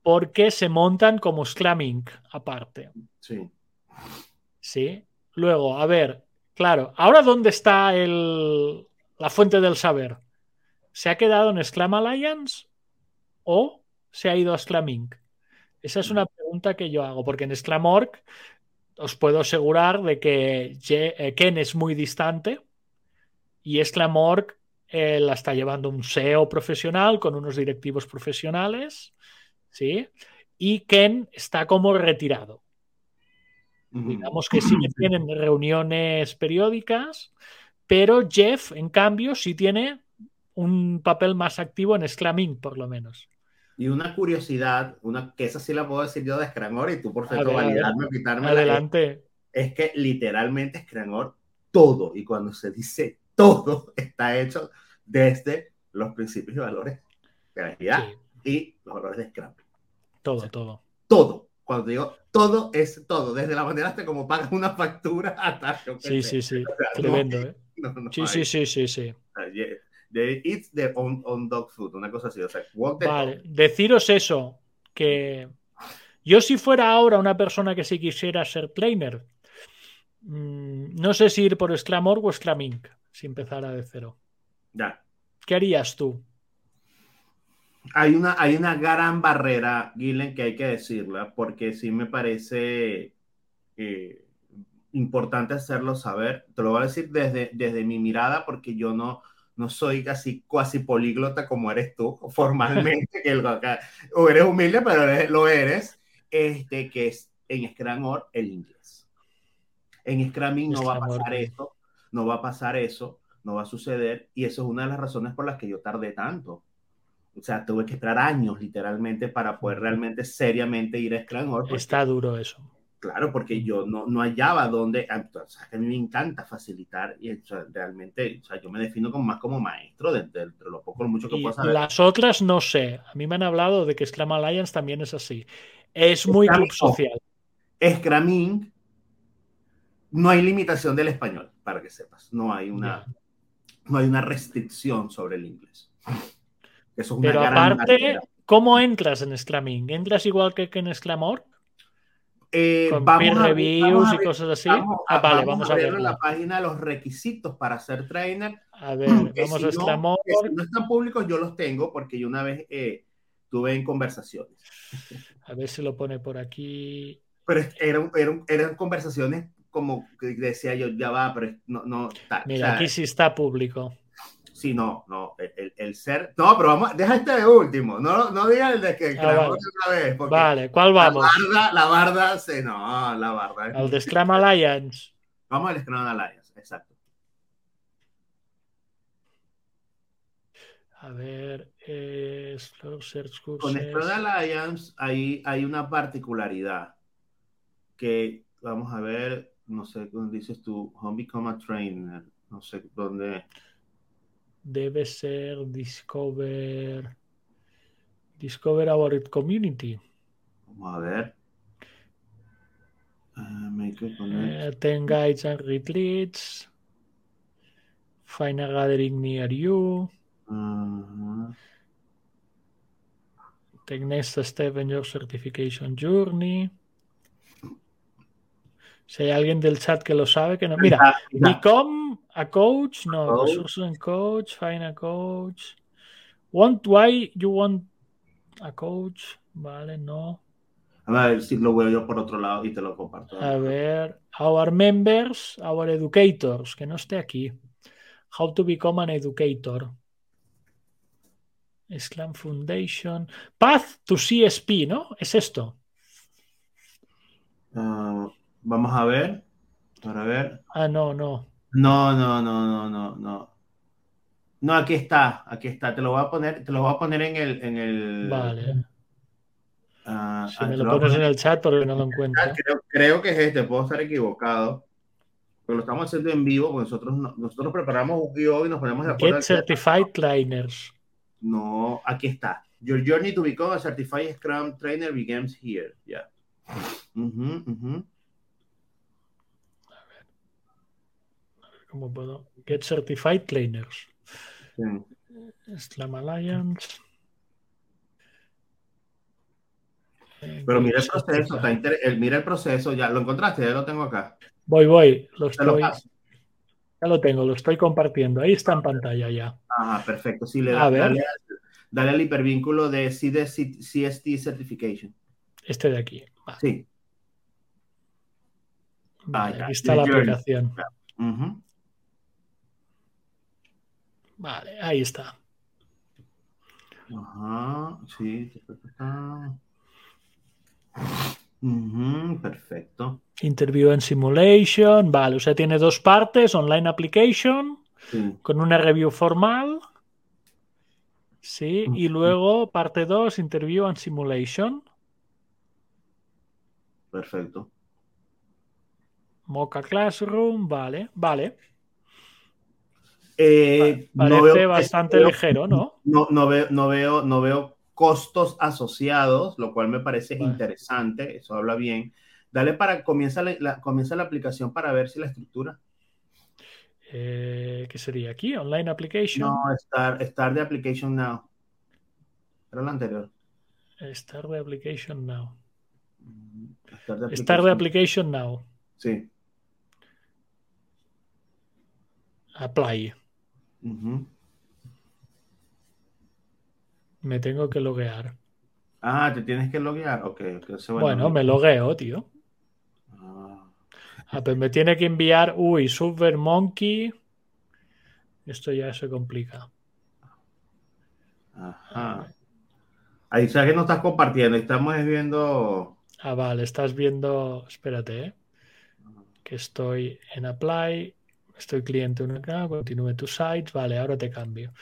Speaker 1: porque se montan como Scrum Inc. aparte.
Speaker 2: Sí.
Speaker 1: ¿Sí? Luego, a ver, claro, ahora dónde está el, la fuente del saber? ¿Se ha quedado en Scrum Alliance o se ha ido a Scrum Inc? Esa es una pregunta que yo hago, porque en Scrum.org os puedo asegurar de que eh, Ken es muy distante y Scrum.org eh, la está llevando un SEO profesional con unos directivos profesionales, ¿sí? Y Ken está como retirado. Digamos que sí que tienen reuniones periódicas, pero Jeff, en cambio, sí tiene un papel más activo en Scrum Inc., por lo menos.
Speaker 2: Y una curiosidad, una, que esa sí la puedo decir yo de Scranor y tú por favor validarme o quitarme
Speaker 1: Adelante.
Speaker 2: es que literalmente Scranor todo, y cuando se dice todo, está hecho desde los principios y valores de la agilidad
Speaker 1: Sí,
Speaker 2: y los valores de Scrum.
Speaker 1: todo, todo.
Speaker 2: Todo. Cuando digo todo, es todo. Desde la manera hasta como pagas una factura hasta yo
Speaker 1: Sí, sí, sí.
Speaker 2: O sea,
Speaker 1: Tremendo, ¿eh?
Speaker 2: no, no
Speaker 1: Sí, sí, sí, sí, sí.
Speaker 2: De It's the on, on dog food, una cosa así. O sea, walk the
Speaker 1: Vale,
Speaker 2: dog.
Speaker 1: deciros eso, que yo si fuera ahora una persona que sí quisiera ser trainer, mm, no sé si ir por Scrum.org o Scrum Inc., si empezara de cero.
Speaker 2: Ya.
Speaker 1: ¿Qué harías tú?
Speaker 2: Hay una, hay una gran barrera, Gillen, que hay que decirla, porque sí me parece eh, importante hacerlo saber. Te lo voy a decir desde, desde mi mirada, porque yo no, no soy casi cuasi políglota como eres tú, formalmente, que el- o eres humilde, pero eres- lo eres, este, que es en Scrum.org el inglés. En Scrumming no va a pasar eso, no va a pasar eso, no va a suceder, y eso es una de las razones por las que yo tardé tanto. O sea, tuve que esperar años literalmente para poder realmente seriamente ir a porque-
Speaker 1: Está duro eso.
Speaker 2: Claro, porque yo no, no hallaba dónde, ah, o sea, que a mí me encanta facilitar y o sea, realmente, o sea, yo me defino como más como maestro de, de- de lo poco o mucho que
Speaker 1: Y
Speaker 2: puedo saber.
Speaker 1: las otras no sé. A mí me han hablado de que Scrum Alliance también es así. Es muy
Speaker 2: Scrum
Speaker 1: club social.
Speaker 2: Scrum Inc. no hay limitación del español, para que sepas. No hay una, no hay una restricción sobre el inglés. Eso es una
Speaker 1: Pero aparte. ¿cómo entras en Scrum Inc? ¿Entras igual que que en Scrum.org?
Speaker 2: Eh,
Speaker 1: Con
Speaker 2: vamos
Speaker 1: peer
Speaker 2: a
Speaker 1: reviews
Speaker 2: vamos a
Speaker 1: y
Speaker 2: ver-
Speaker 1: cosas así.
Speaker 2: Vamos a,
Speaker 1: Ah, vale,
Speaker 2: vamos
Speaker 1: vamos
Speaker 2: a ver en la página los requisitos para ser trainer.
Speaker 1: A ver, vamos
Speaker 2: si
Speaker 1: a
Speaker 2: no-
Speaker 1: Scrum.org.
Speaker 2: que si no están públicos, yo los tengo porque yo una vez eh, tuve en conversaciones.
Speaker 1: A ver si lo pone por aquí.
Speaker 2: Pero eran, eran, eran conversaciones como que decía yo, ya va, pero no, no.
Speaker 1: Mira, aquí sí está público.
Speaker 2: Sí, no, no, el, el- el ser. No, pero vamos, deja este de último. No, no digas el de que,
Speaker 1: Ah,
Speaker 2: la
Speaker 1: vale.
Speaker 2: otra vez. Porque
Speaker 1: Vale, ¿cuál
Speaker 2: la
Speaker 1: vamos?
Speaker 2: barda, la barda, sí, no, la barda.
Speaker 1: Al de Scrum Alliance.
Speaker 2: Vamos al Scrum Alliance, exacto.
Speaker 1: A ver, eh, Slow Search
Speaker 2: Con. Scrum Alliance hay, hay una particularidad que, vamos a ver, no sé dónde dices tú, Home Become a Trainer, no sé dónde.
Speaker 1: Debe ser Discover. Discover Our Community.
Speaker 2: Vamos a ver. Uh, make.
Speaker 1: Eh, ten guides and retreats. Find a gathering near you.
Speaker 2: Ajá.
Speaker 1: Take next step in your certification journey. Si hay alguien del chat que lo sabe, que no. Mira, become a coach, no, coach. coach, find a coach. Want why you want a coach, vale, no.
Speaker 2: A ver si lo veo yo por otro lado y te lo comparto.
Speaker 1: A ver, our members, our educators, que no esté aquí. How to become an educator. Slam Foundation. Path to CSP, ¿no? Es esto.
Speaker 2: Ah, vamos a ver. Para ver.
Speaker 1: Ah, no, no.
Speaker 2: No, no, no, no, no, no. No, aquí está, aquí está. Te lo voy a poner, te lo voy a poner en el, en el.
Speaker 1: Vale. Uh, si me lo pones en el chat porque no lo encuentro.
Speaker 2: Creo, que es este, puedo estar equivocado. Pero lo estamos haciendo en vivo, porque nosotros, nosotros preparamos un guion y nos ponemos de
Speaker 1: acuerdo. Get Certified Trainers.
Speaker 2: No, aquí está. Your journey to become a certified Scrum trainer begins here. Ya. Yeah. Uh -huh, uh -huh.
Speaker 1: A ver. A ver cómo puedo. Get Certified Trainers. Sí. Slam Alliance.
Speaker 2: Pero mira el proceso, está el, mira el proceso, ya lo encontraste, ya lo tengo acá.
Speaker 1: Voy, voy, lo estoy. ya lo tengo, lo estoy compartiendo. Ahí está en pantalla ya.
Speaker 2: Ah, perfecto. Sí, le da, dale, dale, al hipervínculo de CST Certification.
Speaker 1: Este de aquí.
Speaker 2: Sí.
Speaker 1: Vale, aquí está la aplicación. Vale, ahí está.
Speaker 2: Ajá, sí perfecto.
Speaker 1: Interview and Simulation, vale, o sea, tiene dos partes, Online Application, con una review formal, sí, y luego parte 2, Interview and Simulation.
Speaker 2: Perfecto.
Speaker 1: Mocha Classroom, vale, vale.
Speaker 2: Eh,
Speaker 1: parece bastante ligero, ¿no?
Speaker 2: No, no, veo, no, veo, no veo costos asociados, lo cual me parece interesante, eso habla bien. Dale para, comienza la, comienza la aplicación para ver si la estructura.
Speaker 1: Eh, ¿Qué sería aquí? Online Application.
Speaker 2: No, Start, start the Application Now. Era la anterior.
Speaker 1: Start the Application Now. Start the Application, Now.
Speaker 2: Sí.
Speaker 1: Apply. Me tengo que loguear.
Speaker 2: Ah, te tienes que loguear. Ok.
Speaker 1: bueno, me logueo, tío. Ah. ah. pues me tiene que enviar. Uy, Super Monkey. Esto ya se complica.
Speaker 2: Ajá. Ahí sabes que no estás compartiendo, estamos viendo.
Speaker 1: Ah, vale, estás viendo. Espérate, ¿eh? Que estoy en Apply. Estoy cliente acá, continúe tu site. Vale, ahora te cambio.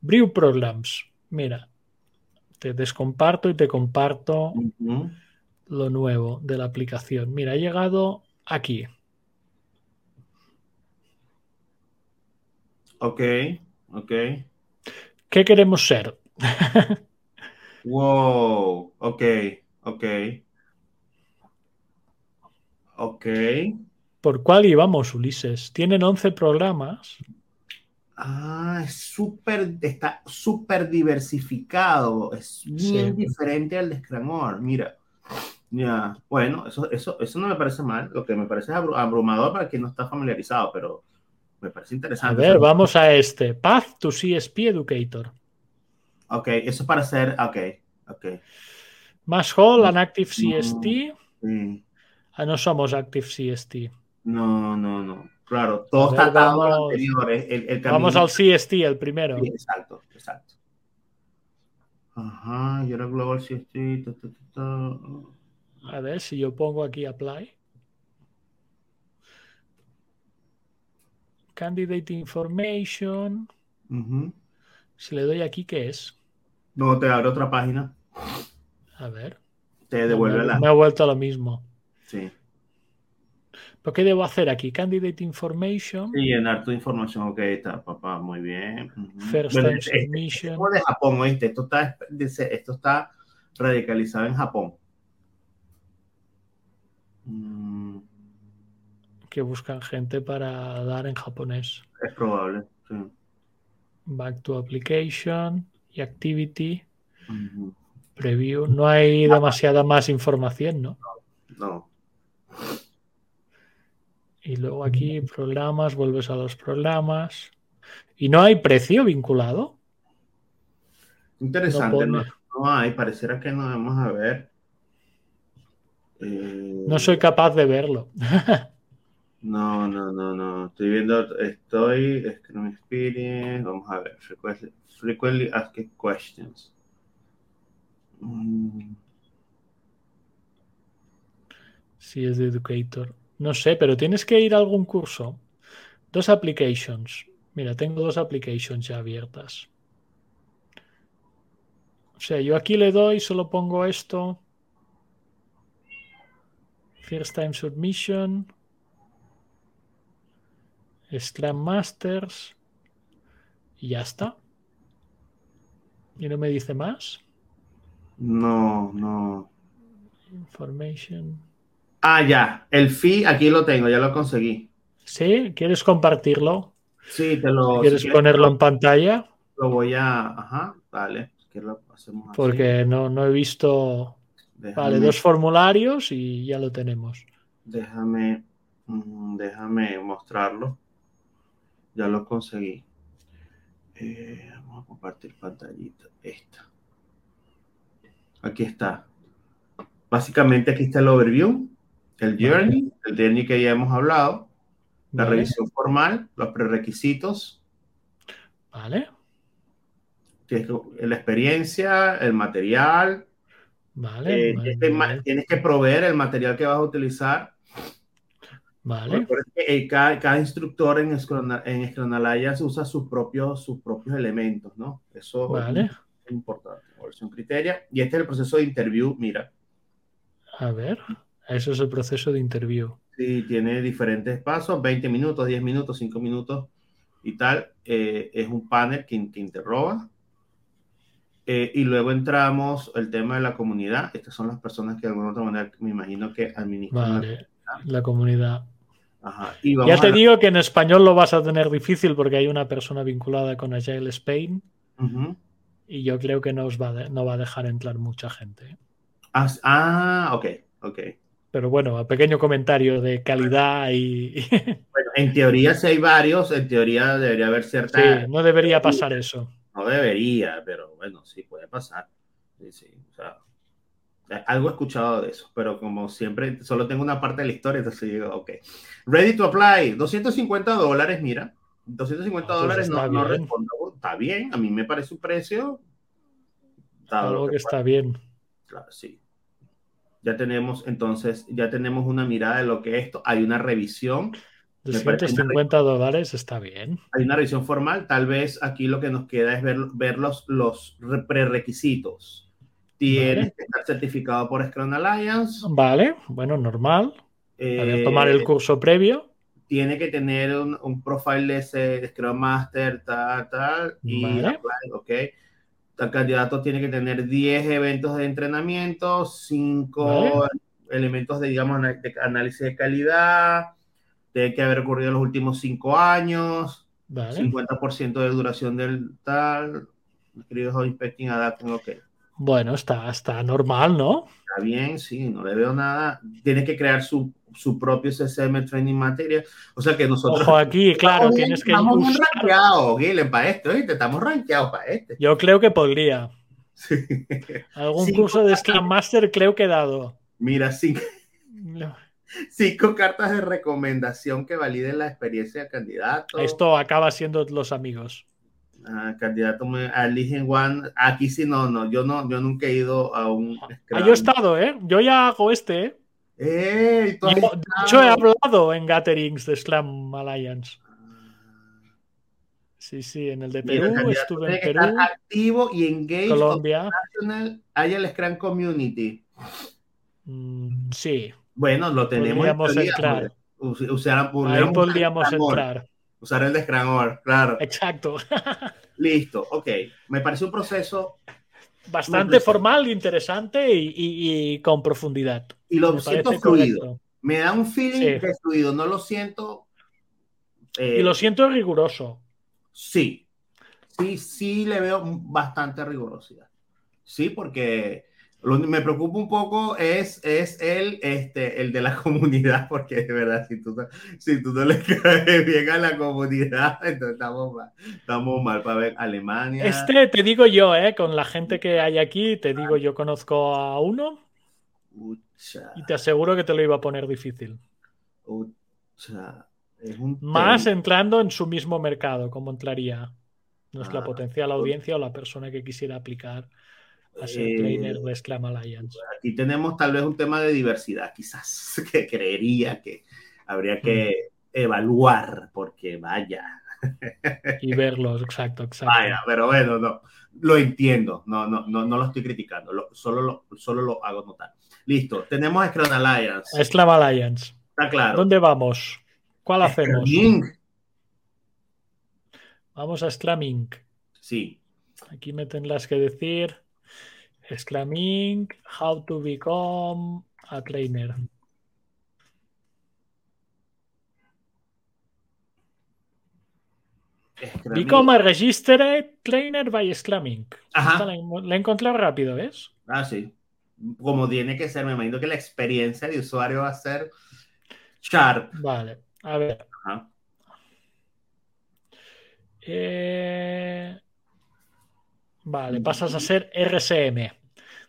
Speaker 1: Brew Programs. Mira, te descomparto y te comparto lo nuevo de la aplicación. Mira, he llegado aquí.
Speaker 2: Ok, ok.
Speaker 1: ¿Qué queremos ser?
Speaker 2: wow, ok, ok. Ok.
Speaker 1: ¿Por cuál íbamos, Ulises? Tienen 11 programas.
Speaker 2: Ah, es súper, está súper diversificado, es bien diferente al de Scramor, mira. Ya, bueno, eso, eso, eso no me parece mal, lo que me parece abrumador para quien no está familiarizado, pero me parece interesante.
Speaker 1: A ver, vamos a este, Path to CSP Educator.
Speaker 2: Ok, eso es para hacer, ok, ok.
Speaker 1: Más Hall and Active CST. Ah, no somos Active CST.
Speaker 2: No, no, no. Claro, todo está atado vamos, anterior. El, el
Speaker 1: vamos al CST, el primero.
Speaker 2: Sí, exacto, exacto. Ajá, y ahora Global CST.
Speaker 1: A ver si yo pongo aquí Apply. Candidate Information. Si le doy aquí, ¿qué es?
Speaker 2: No, te abre otra página.
Speaker 1: A ver.
Speaker 2: Te devuelve
Speaker 1: me,
Speaker 2: la.
Speaker 1: Me ha vuelto a lo mismo.
Speaker 2: Sí.
Speaker 1: ¿Pero qué debo hacer aquí? Candidate Information.
Speaker 2: Sí, llenar tu información. Ok, está, papá, muy bien.
Speaker 1: First time este, este submission.
Speaker 2: de Japón, ¿oíste? Esto está, esto está radicalizado en Japón.
Speaker 1: Mm. Que buscan gente para dar en japonés.
Speaker 2: Es probable, sí.
Speaker 1: Back to application y activity. Preview. No hay demasiada más información, ¿no?
Speaker 2: No.
Speaker 1: Y luego aquí programas, vuelves a los programas. ¿Y no hay precio vinculado?
Speaker 2: Interesante, no, hay, pareciera que no vamos a ver.
Speaker 1: Eh, no soy capaz de verlo.
Speaker 2: no, no, no, no. Estoy viendo, estoy, Scrum Experience, vamos a ver, frequently asked questions.
Speaker 1: Mm. Sí, es de Educator. No sé, pero tienes que ir a algún curso. Dos applications. Mira, tengo dos applications ya abiertas. O sea, yo aquí le doy, solo pongo esto. First time submission. Scrum Masters. Y ya está. ¿Y no me dice más?
Speaker 2: No, no.
Speaker 1: Information.
Speaker 2: Ah, ya. El fee aquí lo tengo, ya lo conseguí.
Speaker 1: ¿Sí? ¿Quieres compartirlo?
Speaker 2: Sí, te lo.
Speaker 1: ¿Quieres ponerlo en pantalla?
Speaker 2: Lo voy a. Ajá, vale. Lo hacemos
Speaker 1: así. Porque no, no he visto. Vale, dos formularios y ya lo tenemos.
Speaker 2: Déjame. Mm, déjame mostrarlo. Ya lo conseguí. Eh, vamos a compartir pantallita. Esta. Aquí está. Básicamente aquí está el overview, el journey, el journey que ya hemos hablado, la revisión formal, los prerequisitos.
Speaker 1: Vale.
Speaker 2: la experiencia, el material.
Speaker 1: Vale.
Speaker 2: Eh, tienes, que proveer el material que vas a utilizar.
Speaker 1: Vale.
Speaker 2: cada, instructor en, en usa sus propios, sus propios elementos, ¿no? Eso
Speaker 1: vale.
Speaker 2: es importante versión criteria. Y este es el proceso de interview, mira.
Speaker 1: A ver, eso es el proceso de interview.
Speaker 2: Sí, tiene diferentes pasos, 20 minutos, 10 minutos, 5 minutos y tal. Eh, es un panel que, que interroga. Eh, y luego entramos el tema de la comunidad. Estas son las personas que de alguna otra manera me imagino que administran
Speaker 1: la comunidad. ya te digo que en español lo vas a tener difícil porque hay una persona vinculada con Agile Spain y yo creo que no, os va, no va a dejar entrar mucha gente.
Speaker 2: Ah, ah, ok, ok.
Speaker 1: Pero bueno, a pequeño comentario de calidad y...
Speaker 2: Bueno, en teoría si hay varios, en teoría debería haber cierta...
Speaker 1: Sí, no debería pasar eso.
Speaker 2: No debería, pero bueno, sí puede pasar. Sí, sí, o sea, algo he escuchado de eso, pero como siempre solo tengo una parte de la historia, entonces digo, ok. Ready to apply, 250 dólares, mira. 250 ah, pues dólares no, no respondo. Está bien, a mí me parece un precio.
Speaker 1: Algo que, está bien.
Speaker 2: Claro, sí. Ya tenemos, entonces, ya tenemos una mirada de lo que es esto. Hay una revisión.
Speaker 1: 250 dólares está bien.
Speaker 2: Hay una revisión formal. Tal vez aquí lo que nos queda es ver, ver los, los prerequisitos. Tienes que estar certificado por Scrum Alliance.
Speaker 1: Vale, bueno, normal. Eh, tomar el curso previo
Speaker 2: tiene que tener un, un profile de, ese, Scrum Master, tal, tal, y ok. El candidato tiene que tener 10 eventos de entrenamiento, 5 elementos de, digamos, de análisis de calidad, tiene que haber ocurrido en los últimos 5 años, 50% de duración del tal, queridos inspecting adapting, ok.
Speaker 1: Bueno, está, está normal, ¿no?
Speaker 2: Está bien, sí, no le veo nada. Tiene que crear su, su propio CCM Training Material. O sea que nosotros.
Speaker 1: Ojo aquí, claro, tienes que.
Speaker 2: Estamos muy rankeados, Guilherme, para esto, ¿viste? Estamos rankeados para este.
Speaker 1: Yo creo que podría. Sí. Algún curso de Scrum Master creo que he dado.
Speaker 2: Mira, cinco, cinco cartas de recomendación que validen la experiencia del candidato.
Speaker 1: Esto acaba siendo los amigos.
Speaker 2: Ah, candidato a Legion One. Aquí sí, no, no, yo no, yo nunca he ido a un.
Speaker 1: Ah, yo he estado, ¿eh? Yo ya hago este, ¿eh?
Speaker 2: de
Speaker 1: hecho, he hablado en Gatherings de Slam Alliance. Sí, sí, en el de Perú, estuve en Perú.
Speaker 2: activo y engage
Speaker 1: Colombia.
Speaker 2: Hay el Scrum Community.
Speaker 1: Mm, sí.
Speaker 2: Bueno, lo tenemos.
Speaker 1: Podríamos entrar.
Speaker 2: Usar,
Speaker 1: Ahí podríamos entrar.
Speaker 2: Usar el de Scrum claro.
Speaker 1: Exacto.
Speaker 2: Listo, ok. Me parece un proceso
Speaker 1: bastante formal, interesante y, con profundidad.
Speaker 2: Y lo siento fluido. Me da un feeling de fluido, no lo siento.
Speaker 1: y lo siento riguroso.
Speaker 2: Sí, sí, sí le veo bastante rigurosidad. Sí, porque Lo que me preocupa un poco es, es el, este, el de la comunidad, porque de verdad, si tú, si tú no le caes bien a la comunidad, entonces estamos mal, estamos mal para ver Alemania.
Speaker 1: Este te digo yo, ¿eh? con la gente que hay aquí, te digo, yo conozco a uno
Speaker 2: Ucha,
Speaker 1: y te aseguro que te lo iba a poner difícil.
Speaker 2: ucha, es un
Speaker 1: Más entrando en su mismo mercado, como entraría nuestra
Speaker 2: Ah,
Speaker 1: potencial audiencia o la persona que quisiera aplicar a ser
Speaker 2: Eh,
Speaker 1: trainer de Sclam Alliance.
Speaker 2: Aquí tenemos tal vez un tema de diversidad, quizás, que creería que habría que evaluar, porque vaya,
Speaker 1: Y verlos, exacto, exacto.
Speaker 2: vaya, pero bueno, no, lo entiendo, no, no, no, no lo estoy criticando, lo- solo, lo, solo lo hago notar. Listo, tenemos Scrum Alliance,
Speaker 1: Sclam Alliance.
Speaker 2: está claro.
Speaker 1: ¿Dónde vamos? ¿Cuál hacemos?
Speaker 2: Scrum,
Speaker 1: Vamos a Sclam Inc.
Speaker 2: Sí,
Speaker 1: Aquí me tendrás que decir Sclam Inc. How to become a trainer.
Speaker 2: Scrum
Speaker 1: Become a registered trainer by Sclam Inc.
Speaker 2: Ajá.
Speaker 1: Esta La, he- la he encontrado rápido, ¿ves?
Speaker 2: Ah, sí. Como tiene que ser, me imagino que la experiencia de usuario va a ser sharp.
Speaker 1: Vale, a ver.
Speaker 2: Ajá.
Speaker 1: Eh, Vale, pasas a ser RSM.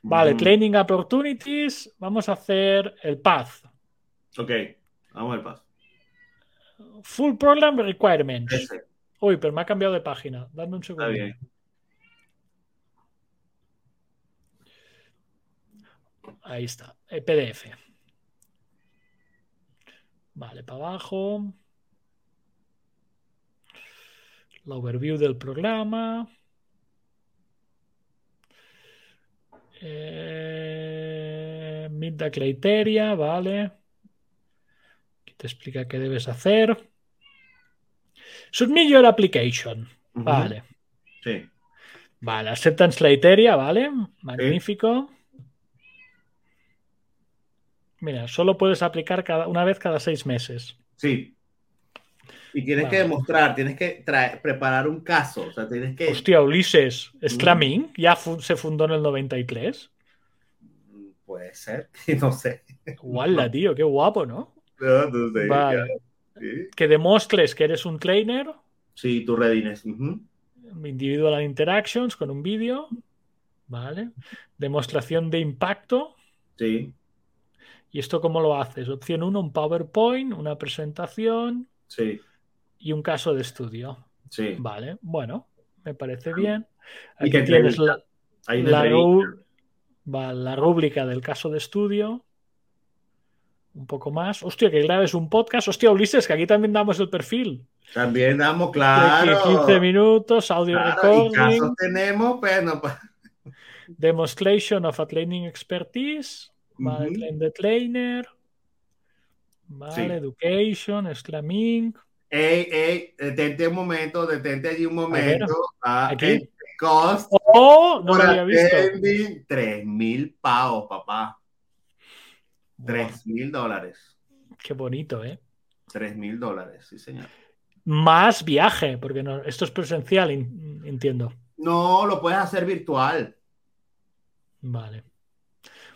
Speaker 1: Vale,
Speaker 2: Ujú.
Speaker 1: Training Opportunities. Vamos a hacer el path.
Speaker 2: Ok, vamos al paso.
Speaker 1: Full Program Requirements.
Speaker 2: Ese,
Speaker 1: Uy, pero me ha cambiado de página. Dame un
Speaker 2: está
Speaker 1: segundo.
Speaker 2: bien.
Speaker 1: Ahí está, el PDF. Vale, para abajo. La overview del programa. Eh, meet the criteria, vale. Aquí te explica qué debes hacer. Submit your application. Vale.
Speaker 2: Sí.
Speaker 1: Vale, acceptance criteria, ¿vale? Magnífico. Mira, solo puedes aplicar cada, una vez cada seis meses.
Speaker 2: Sí. Y tienes que demostrar, tienes que traer, preparar un caso. O sea, tienes que.
Speaker 1: Hostia, Ulises, Sclamming ya fu- se fundó en el 93.
Speaker 2: Puede ser, no sé.
Speaker 1: Guala, tío, qué guapo, ¿no?
Speaker 2: No, no sé.
Speaker 1: Vale.
Speaker 2: ya. Sí.
Speaker 1: Que demuestres que eres un trainer,
Speaker 2: Sí, tu readiness. ujú.
Speaker 1: individual interactions con un vídeo, ¿vale? Demostración de impacto.
Speaker 2: Sí,
Speaker 1: ¿Y esto cómo lo haces? Opción 1, un PowerPoint, una presentación
Speaker 2: sí,
Speaker 1: y un caso de estudio.
Speaker 2: sí.
Speaker 1: Vale, bueno, me parece bien.
Speaker 2: Y
Speaker 1: Aquí
Speaker 2: que
Speaker 1: tienes la, la, va, rúbrica del caso de estudio. Un poco más. Hostia, que grabes un podcast. Hostia, Ulises, que aquí también damos el perfil.
Speaker 2: También damos, claro.
Speaker 1: 15 minutos, audio
Speaker 2: Claro, y
Speaker 1: recording,
Speaker 2: casos tenemos, pues no. pa-
Speaker 1: demonstration of a training expertise, vale, train the trainer, vale,
Speaker 2: Sí.
Speaker 1: education, exclaiming.
Speaker 2: Ey, ey, detente un momento, detente allí un momento. Ah,
Speaker 1: aquí.
Speaker 2: cost
Speaker 1: ¡Oh! No
Speaker 2: por
Speaker 1: lo había visto.
Speaker 2: attending, 3 mil pavos, papá.
Speaker 1: Buah,
Speaker 2: 3 mil dólares.
Speaker 1: qué bonito, ¿eh?
Speaker 2: 3 mil dólares, sí, señor.
Speaker 1: Más viaje, porque no, esto es presencial, entiendo.
Speaker 2: No, lo puedes hacer virtual.
Speaker 1: Vale.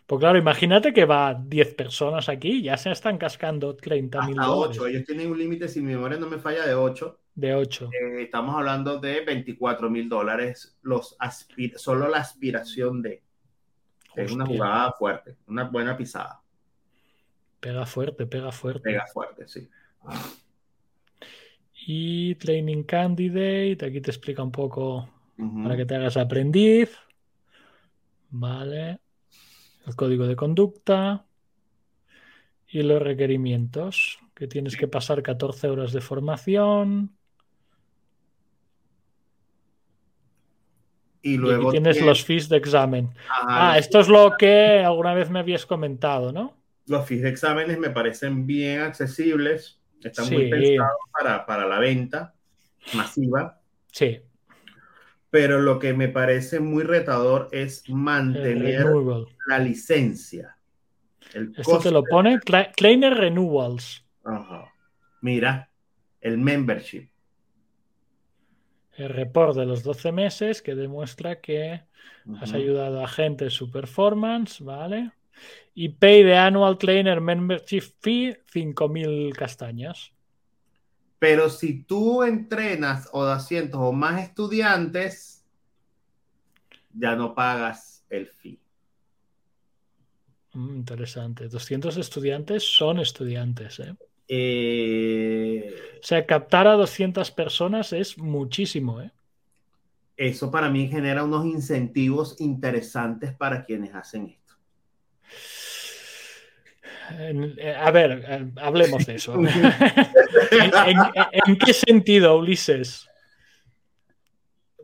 Speaker 1: Pues claro, imagínate que va 10 personas aquí, ya se están cascando 30 mil
Speaker 2: Hasta
Speaker 1: dólares
Speaker 2: 8. Ellos tienen un límite, si mi memoria no me falla, de 8.
Speaker 1: de 8.
Speaker 2: Eh, estamos hablando de 24 mil dólares los solo la aspiración de. Es una jugada fuerte, una buena pisada.
Speaker 1: Pega fuerte, pega fuerte.
Speaker 2: Pega fuerte, sí.
Speaker 1: Y Training Candidate, aquí te explica un poco para que te hagas aprendiz. Vale. El código de conducta. Y los requerimientos, que tienes que pasar 14 horas de formación.
Speaker 2: Y luego
Speaker 1: tienes
Speaker 2: tiene-
Speaker 1: los fees de examen. Ah,
Speaker 2: los,
Speaker 1: esto es lo que alguna vez me habías comentado, ¿no?
Speaker 2: los fees de exámenes me parecen bien accesibles. Están
Speaker 1: Sí.
Speaker 2: muy pensados para, para la venta masiva.
Speaker 1: Sí,
Speaker 2: Pero lo que me parece muy retador es mantener la licencia. El
Speaker 1: Esto te lo pone Trainer Renewals.
Speaker 2: Ajá. Mira, el membership.
Speaker 1: el report de los 12 meses que demuestra que has ayudado a gente en su performance, ¿vale? Y pay the annual trainer membership fee 5.000 castañas.
Speaker 2: Pero si tú entrenas o das cientos o más estudiantes, ya no pagas el fee.
Speaker 1: Mm, interesante. 200 estudiantes son estudiantes, ¿eh?
Speaker 2: ¿eh?
Speaker 1: O sea, captar a 200 personas es muchísimo, ¿eh?
Speaker 2: Eso para mí genera unos incentivos interesantes para quienes hacen esto.
Speaker 1: Eh, a ver, eh, hablemos de eso. ¿En, qué sentido, Ulises?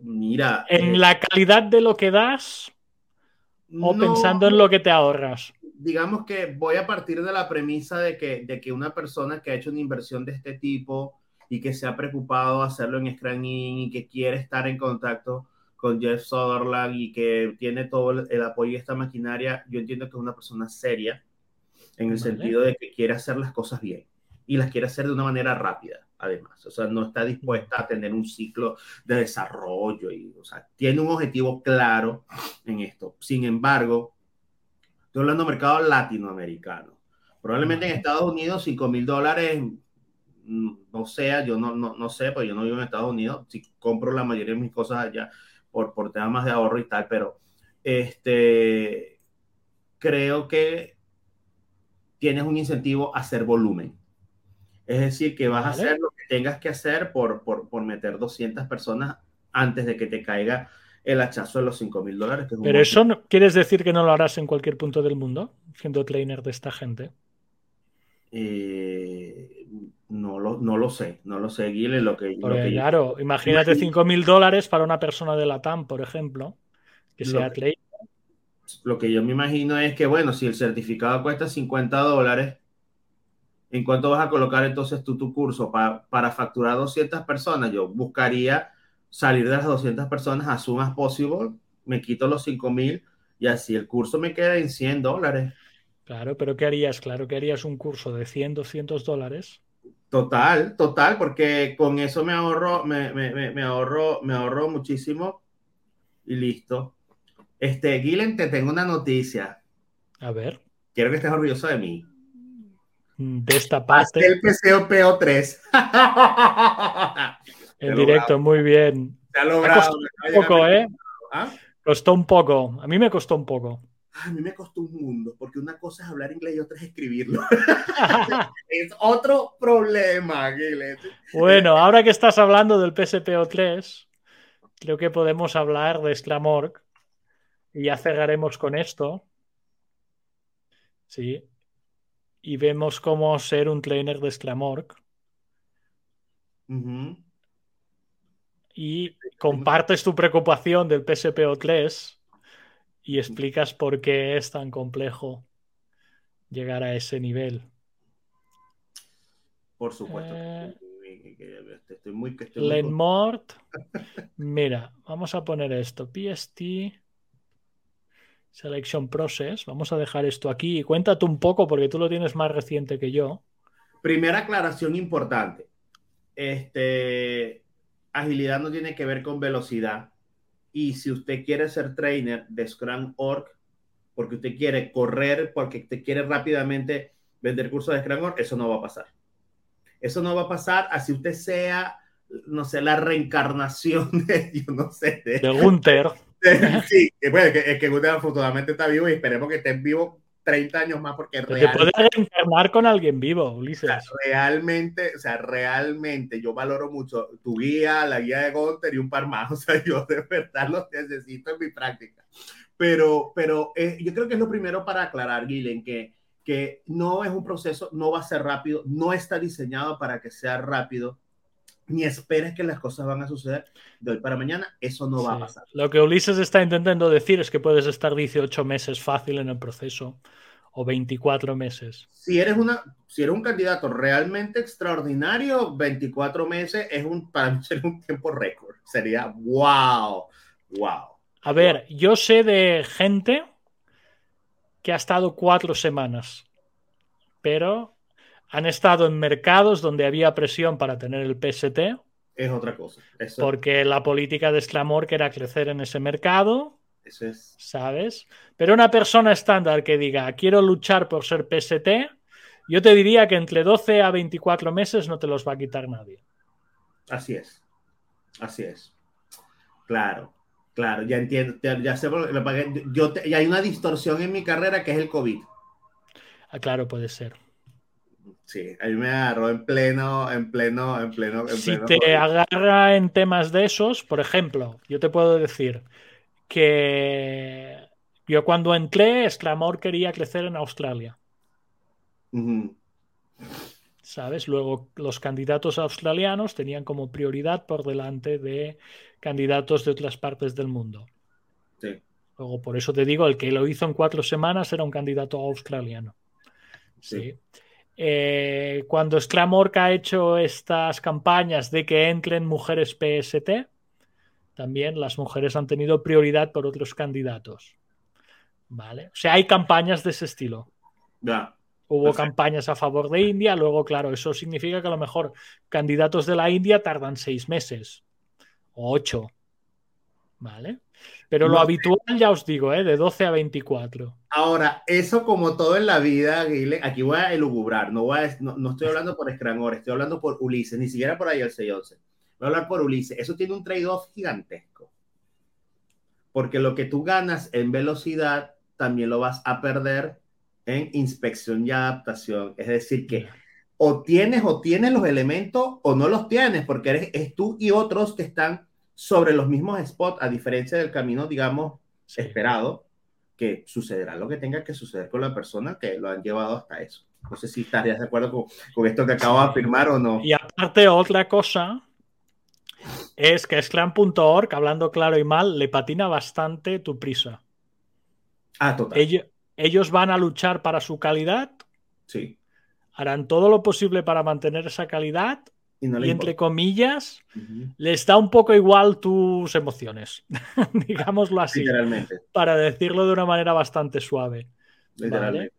Speaker 2: Mira.
Speaker 1: ¿En la calidad de lo que das o pensando en lo que te ahorras?
Speaker 2: digamos que voy a partir de la premisa de que, de que una persona que ha hecho una inversión de este tipo y que se ha preocupado de hacerlo en Scrum y que quiere estar en contacto con Jeff Sutherland y que tiene todo el, apoyo de esta maquinaria, yo entiendo que es una persona seria en el sentido de que quiere hacer las cosas bien y las quiere hacer de una manera rápida, además. O sea, no está dispuesta a tener un ciclo de desarrollo y, o sea, tiene un objetivo claro en esto. Sin embargo, Estoy hablando de mercado latinoamericano. Probablemente en Estados Unidos 5 mil dólares mm, no sea, yo no, no, no, sé, pues yo no vivo en Estados Unidos, si compro la mayoría de mis cosas allá por, por temas de ahorro y tal, pero este, creo que tienes un incentivo a hacer volumen. Es decir, que vas a hacer lo que tengas que hacer por, por, por meter 200 personas antes de que te caiga el hachazo de los 5 mil dólares.
Speaker 1: Pero eso no, quieres decir que no lo harás en cualquier punto del mundo, siendo trainer de esta gente.
Speaker 2: Eh, no, lo, no lo sé, no lo sé, Guile, lo que,
Speaker 1: Claro, imagínate 5 mil dólares para una persona de la TAM, por ejemplo, que sea trainer.
Speaker 2: Lo que yo me imagino es que, bueno, si el certificado cuesta 50 dólares, ¿en cuánto vas a colocar entonces tú tu curso para, para facturar 200 personas? Yo buscaría salir de las 200 personas as soon as possible, me quito los 5 mil y así el curso me queda en 100 dólares.
Speaker 1: Claro, pero ¿qué harías? Claro, ¿qué harías un curso de 100, 200 dólares?
Speaker 2: Total, total, porque con eso me ahorro, me, me, me, ahorro, me ahorro muchísimo y listo. Este, Guilen, te tengo una noticia.
Speaker 1: A ver.
Speaker 2: Quiero que estés orgulloso de mí.
Speaker 1: De esta parte.
Speaker 2: el PCO PO3.
Speaker 1: En directo, muy bien.
Speaker 2: Se ha logrado.
Speaker 1: Costó un poco, ¿eh? ¿Ah? Costó un poco. A mí me costó un poco.
Speaker 2: A mí me costó un mundo, porque una cosa es hablar inglés y otra es escribirlo. es otro problema, Giles.
Speaker 1: Bueno, ahora que estás hablando del PSPO3, creo que podemos hablar de Sclamorg y ya cerraremos con esto. Sí. Y vemos cómo ser un trainer de Sclamorg y compartes tu preocupación del PSPO3 y explicas por qué es tan complejo llegar a ese nivel.
Speaker 2: Por supuesto. Eh,
Speaker 1: estoy muy, Lenmort. Mira, vamos a poner esto. PST Selection Process. Vamos a dejar esto aquí y cuéntate un poco porque tú lo tienes más reciente que yo.
Speaker 2: Primera aclaración importante. Este, agilidad no tiene que ver con velocidad. Y si usted quiere ser trainer de Scrum Org, porque usted quiere correr, porque usted quiere rápidamente vender cursos de Scrum Org, eso no va a pasar. Eso no va a pasar así usted sea, no sé, la reencarnación de, yo no sé,
Speaker 1: de, Gunther.
Speaker 2: sí, que, bueno, que, que Gunther afortunadamente está vivo y esperemos que esté vivo 30 años más porque
Speaker 1: realmente... puedes reencarnar con alguien vivo, Ulises.
Speaker 2: realmente, o sea, realmente yo valoro mucho tu guía, la guía de Gunter y un par más. O sea, yo de verdad los necesito en mi práctica. Pero, pero eh, yo creo que es lo primero para aclarar, Guilen, que, que no es un proceso, no va a ser rápido, no está diseñado para que sea rápido ni esperes que las cosas van a suceder de hoy para mañana, eso no va a pasar.
Speaker 1: Lo que Ulises está intentando decir es que puedes estar 18 meses fácil en el proceso o 24 meses.
Speaker 2: Si eres, una, si eres un candidato realmente extraordinario, 24 meses es un, para ser un tiempo récord. Sería wow, wow.
Speaker 1: A ver, yo sé de gente que ha estado cuatro semanas, pero han estado en mercados donde había presión para tener el PST
Speaker 2: es otra cosa.
Speaker 1: Porque la política de Sclamor que era crecer en ese mercado.
Speaker 2: Eso es.
Speaker 1: ¿Sabes? Pero una persona estándar que diga, quiero luchar por ser PST, yo te diría que entre 12 a 24 meses no te los va a quitar nadie.
Speaker 2: Así es. Así es. Claro, claro, ya entiendo, ya, sé por yo ya hay una distorsión en mi carrera que es el COVID.
Speaker 1: Ah, claro, puede ser.
Speaker 2: Sí, a mí me agarró en pleno, en pleno, en pleno.
Speaker 1: si te agarra en temas de esos, por ejemplo, yo te puedo decir que yo cuando entré, Exclamor quería crecer en Australia. ¿Sabes? Luego los candidatos australianos tenían como prioridad por delante de candidatos de otras partes del mundo.
Speaker 2: Sí.
Speaker 1: Luego, por eso te digo, el que lo hizo en cuatro semanas era un candidato australiano. Sí. Eh, cuando Sclamorca ha hecho estas campañas de que entren mujeres PST, también las mujeres han tenido prioridad por otros candidatos. ¿Vale? O sea, hay campañas de ese estilo.
Speaker 2: Ya.
Speaker 1: Hubo campañas a favor de India, luego, claro, eso significa que a lo mejor candidatos de la India tardan seis meses o ocho. ¿Vale? Pero lo habitual, ya os digo, ¿eh? de 12 a 24.
Speaker 2: Ahora, eso como todo en la vida, aquí voy a elugubrar, no, voy no, estoy hablando por Scranor, estoy hablando por Ulises, ni siquiera por ahí el 611. Voy a hablar por Ulises. Eso tiene un trade-off gigantesco. Porque lo que tú ganas en velocidad, también lo vas a perder en inspección y adaptación. Es decir, que o tienes o tienes los elementos o no los tienes, porque eres, es tú y otros que están sobre los mismos spots, a diferencia del camino, digamos, esperado, que sucederá lo que tenga que suceder con la persona que lo han llevado hasta eso. No sé si estarías de acuerdo con, con esto que acabo de afirmar o no.
Speaker 1: Y aparte, otra cosa es que Scrum.org, hablando claro y mal, le patina bastante tu prisa.
Speaker 2: Ah, total.
Speaker 1: Ellos, ellos van a luchar para su calidad.
Speaker 2: Sí.
Speaker 1: Harán todo lo posible para mantener esa calidad. Y, entre comillas, les da un poco igual tus emociones, digámoslo así,
Speaker 2: Literalmente.
Speaker 1: para decirlo de una manera bastante suave.
Speaker 2: Literalmente.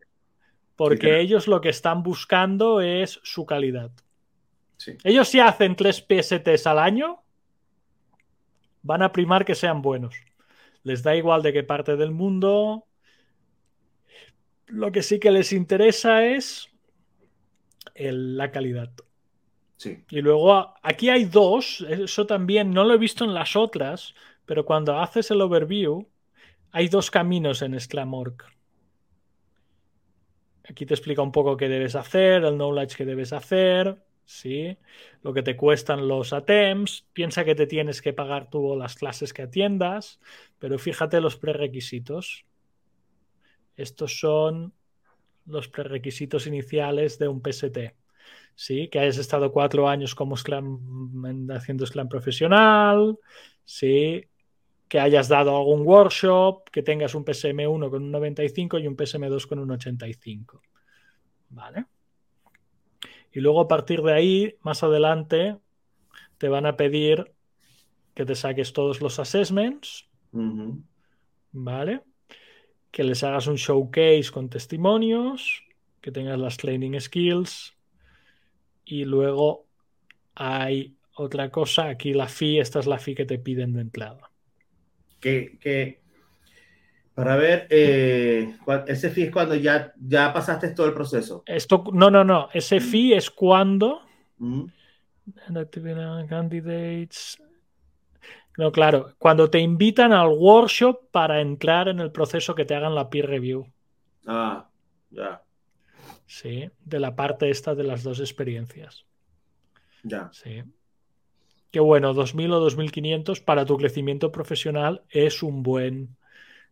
Speaker 1: Porque ellos lo que están buscando es su calidad.
Speaker 2: Sí.
Speaker 1: Ellos si hacen tres PSTs al año, van a primar que sean buenos. Les da igual de qué parte del mundo, lo que sí que les interesa es la calidad.
Speaker 2: Sí.
Speaker 1: Y luego aquí hay dos, eso también no lo he visto en las otras, pero cuando haces el overview, hay dos caminos en Sclamorg. Aquí te explica un poco qué debes hacer, el knowledge que debes hacer, ¿sí? lo que te cuestan los attempts. Piensa que te tienes que pagar tú las clases que atiendas, pero fíjate los prerequisitos. Estos son los prerequisitos iniciales de un PST. ¿Sí? Que hayas estado cuatro años como haciendo Scrum profesional, ¿sí? que hayas dado algún workshop, que tengas un PSM1 con un 95 y un PSM2 con un 85. ¿Vale? Y luego a partir de ahí, más adelante, te van a pedir que te saques todos los assessments. ¿Vale? que les hagas un showcase con testimonios, que tengas las training skills y luego hay otra cosa, aquí la fee, esta es la fee que te piden de entrada.
Speaker 2: Que, para ver, eh, ese fee es cuando ya, ya pasaste todo el proceso.
Speaker 1: Esto, no, no, no, ese mm. fee es cuando
Speaker 2: mm.
Speaker 1: candidates no, claro, cuando te invitan al workshop para entrar en el proceso que te hagan la peer review.
Speaker 2: Ah, ya.
Speaker 1: Sí, de la parte esta de las dos experiencias.
Speaker 2: Ya.
Speaker 1: Sí. Qué bueno, 2.000 o 2.500 para tu crecimiento profesional es un buen,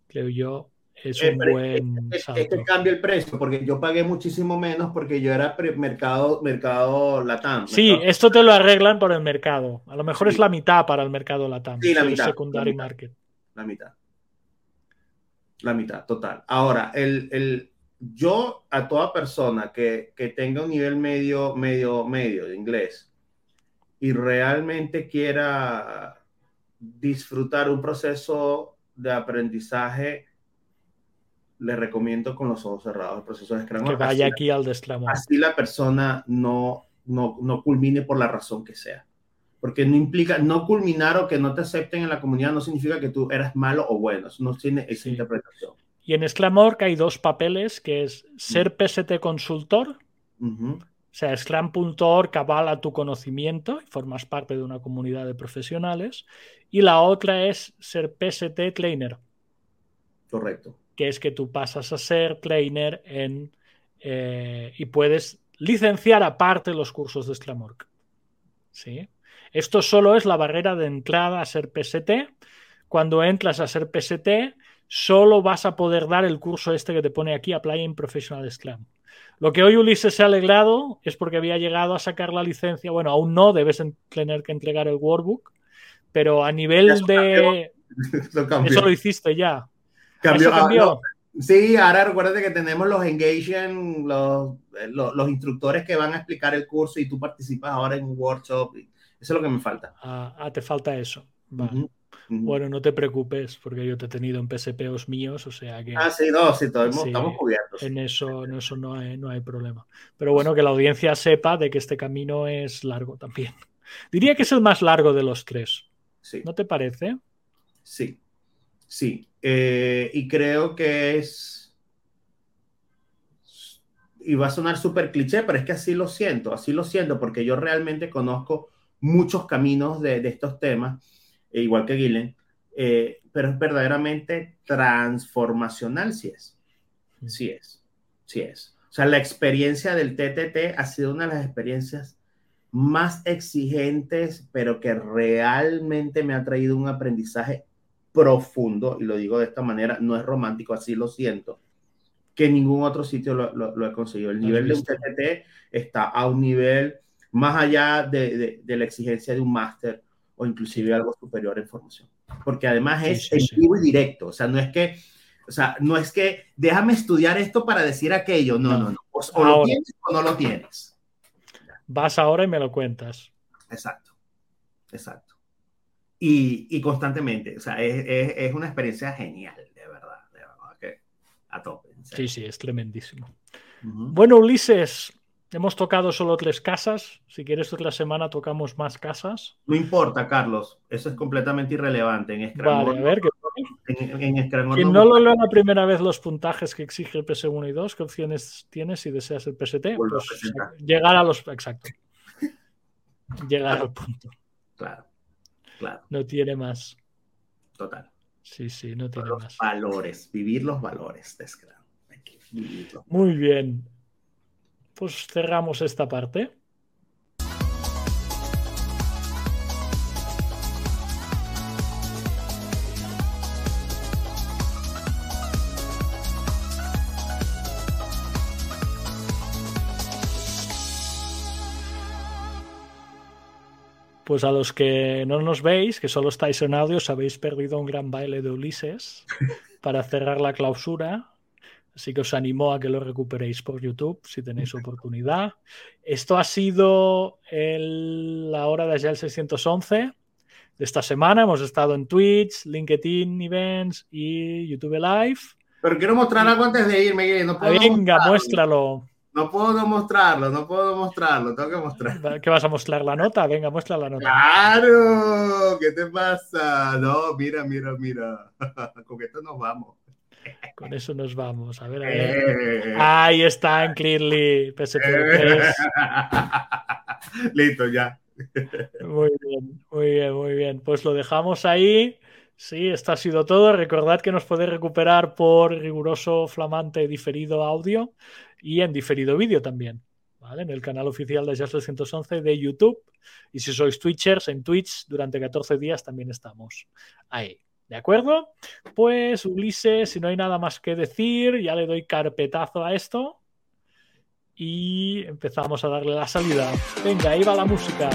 Speaker 1: creo yo, es un buen
Speaker 2: es, que cambia el precio, porque yo pagué muchísimo menos porque yo era mercado, mercado Latam.
Speaker 1: Sí, esto te lo arreglan por el mercado. A lo mejor es la mitad para el mercado Latam.
Speaker 2: Sí, la mitad.
Speaker 1: Secondary market.
Speaker 2: La mitad. La mitad, total. Ahora, el, el, yo a toda persona que, que tenga un nivel medio, medio, medio de inglés y realmente quiera disfrutar un proceso de aprendizaje le recomiendo con los ojos cerrados el proceso de Scrum.
Speaker 1: Que vaya aquí al de
Speaker 2: Así la persona no, no, no culmine por la razón que sea. porque no implica, no culminar o que no te acepten en la comunidad no significa que tú eras malo o bueno, no tiene esa interpretación.
Speaker 1: Y en Scrum.org hay dos papeles, que es ser PST consultor, o sea, Scrum.org avala tu conocimiento y formas parte de una comunidad de profesionales, y la otra es ser PST trainer.
Speaker 2: Correcto.
Speaker 1: Que es que tú pasas a ser trainer en, eh, y puedes licenciar aparte los cursos de Scrum.org. ¿Sí? Esto solo es la barrera de entrada a ser PST. Cuando entras a ser PST, solo vas a poder dar el curso este que te pone aquí, Applying Professional Scrum. Lo que hoy Ulises se ha alegrado es porque había llegado a sacar la licencia. Bueno, aún no, debes tener que entregar el workbook, pero a nivel de... Eso lo hiciste ya.
Speaker 2: Cambió. Ah, sí, ahora recuerda que tenemos los engagement, los, los, instructores que van a explicar el curso y tú participas ahora en un workshop. Eso es lo que me falta.
Speaker 1: Ah, ah te falta eso. Bueno, no te preocupes, porque yo te he tenido en PSPos míos, o sea que.
Speaker 2: Ah, sí, no, sí, estamos cubiertos.
Speaker 1: En eso, en eso no, hay, no hay problema. Pero bueno, que la audiencia sepa de que este camino es largo también. Diría que es el más largo de los tres. Sí. ¿No te parece?
Speaker 2: Sí, sí. Eh, y creo que es. Y va a sonar súper cliché, pero es que así lo siento, así lo siento, porque yo realmente conozco muchos caminos de, estos temas, igual que Guilen, eh, pero es verdaderamente transformacional, si es. Sí es, sí es. O sea, la experiencia del TTT ha sido una de las experiencias más exigentes, pero que realmente me ha traído un aprendizaje profundo, y lo digo de esta manera, no es romántico, así lo siento, que ningún otro sitio lo, lo, he conseguido. El nivel de un TTT está a un nivel más allá de, la exigencia de un máster o inclusive algo superior en formación. Porque además es en vivo y directo, o sea, no es que, o sea, no es que déjame estudiar esto para decir aquello, no, no, no, O, lo tienes o no lo tienes.
Speaker 1: Vas ahora y me lo cuentas.
Speaker 2: Exacto, exacto. Y, y constantemente, o sea, es, es, una experiencia genial, de verdad, de verdad, que a tope.
Speaker 1: Sí, sí, es tremendísimo. Bueno, Ulises, Hemos tocado solo tres casas. Si quieres, otra semana tocamos más casas.
Speaker 2: No importa, Carlos. Eso es completamente irrelevante. En
Speaker 1: vale, a ver. ¿qué... En, en no lo leo la primera vez los puntajes que exige el PS1 y 2, ¿qué opciones tienes si deseas el PST? Pues, llegar a los. Exacto. llegar al punto.
Speaker 2: Claro, claro.
Speaker 1: No tiene más.
Speaker 2: Total.
Speaker 1: Sí, sí, no tiene
Speaker 2: los
Speaker 1: más.
Speaker 2: Valores, vivir los valores de Scrum.
Speaker 1: Muy bien pues cerramos esta parte. Pues a los que no nos veis, que solo estáis en audio, os habéis perdido un gran baile de Ulises para cerrar la clausura. Así que os animo a que lo recuperéis por YouTube si tenéis oportunidad. Esto ha sido la hora de el 611 de esta semana. Hemos estado en Twitch, LinkedIn Events y YouTube Live.
Speaker 2: Pero quiero mostrar algo antes de irme. No puedo
Speaker 1: Venga, muéstralo.
Speaker 2: No puedo mostrarlo, no puedo mostrarlo, tengo que mostrar.
Speaker 1: ¿Qué vas a mostrar la nota? Venga, muestra la nota.
Speaker 2: ¡Claro! ¿Qué te pasa? No, mira, mira, mira. Con esto nos vamos.
Speaker 1: Con eso nos vamos. A ver, a ver. Eh. Ahí está en Clearly. PSP3.
Speaker 2: Listo, ya.
Speaker 1: Muy bien, muy bien, muy bien. Pues lo dejamos ahí. Sí, esto ha sido todo. Recordad que nos podéis recuperar por riguroso, flamante, diferido audio y en diferido vídeo también. ¿vale? En el canal oficial de Jazz 211 de YouTube. Y si sois Twitchers, en Twitch durante 14 días también estamos ahí. ¿De acuerdo? Pues Ulises, si no hay nada más que decir, ya le doy carpetazo a esto y empezamos a darle la salida. Venga, ahí va la música.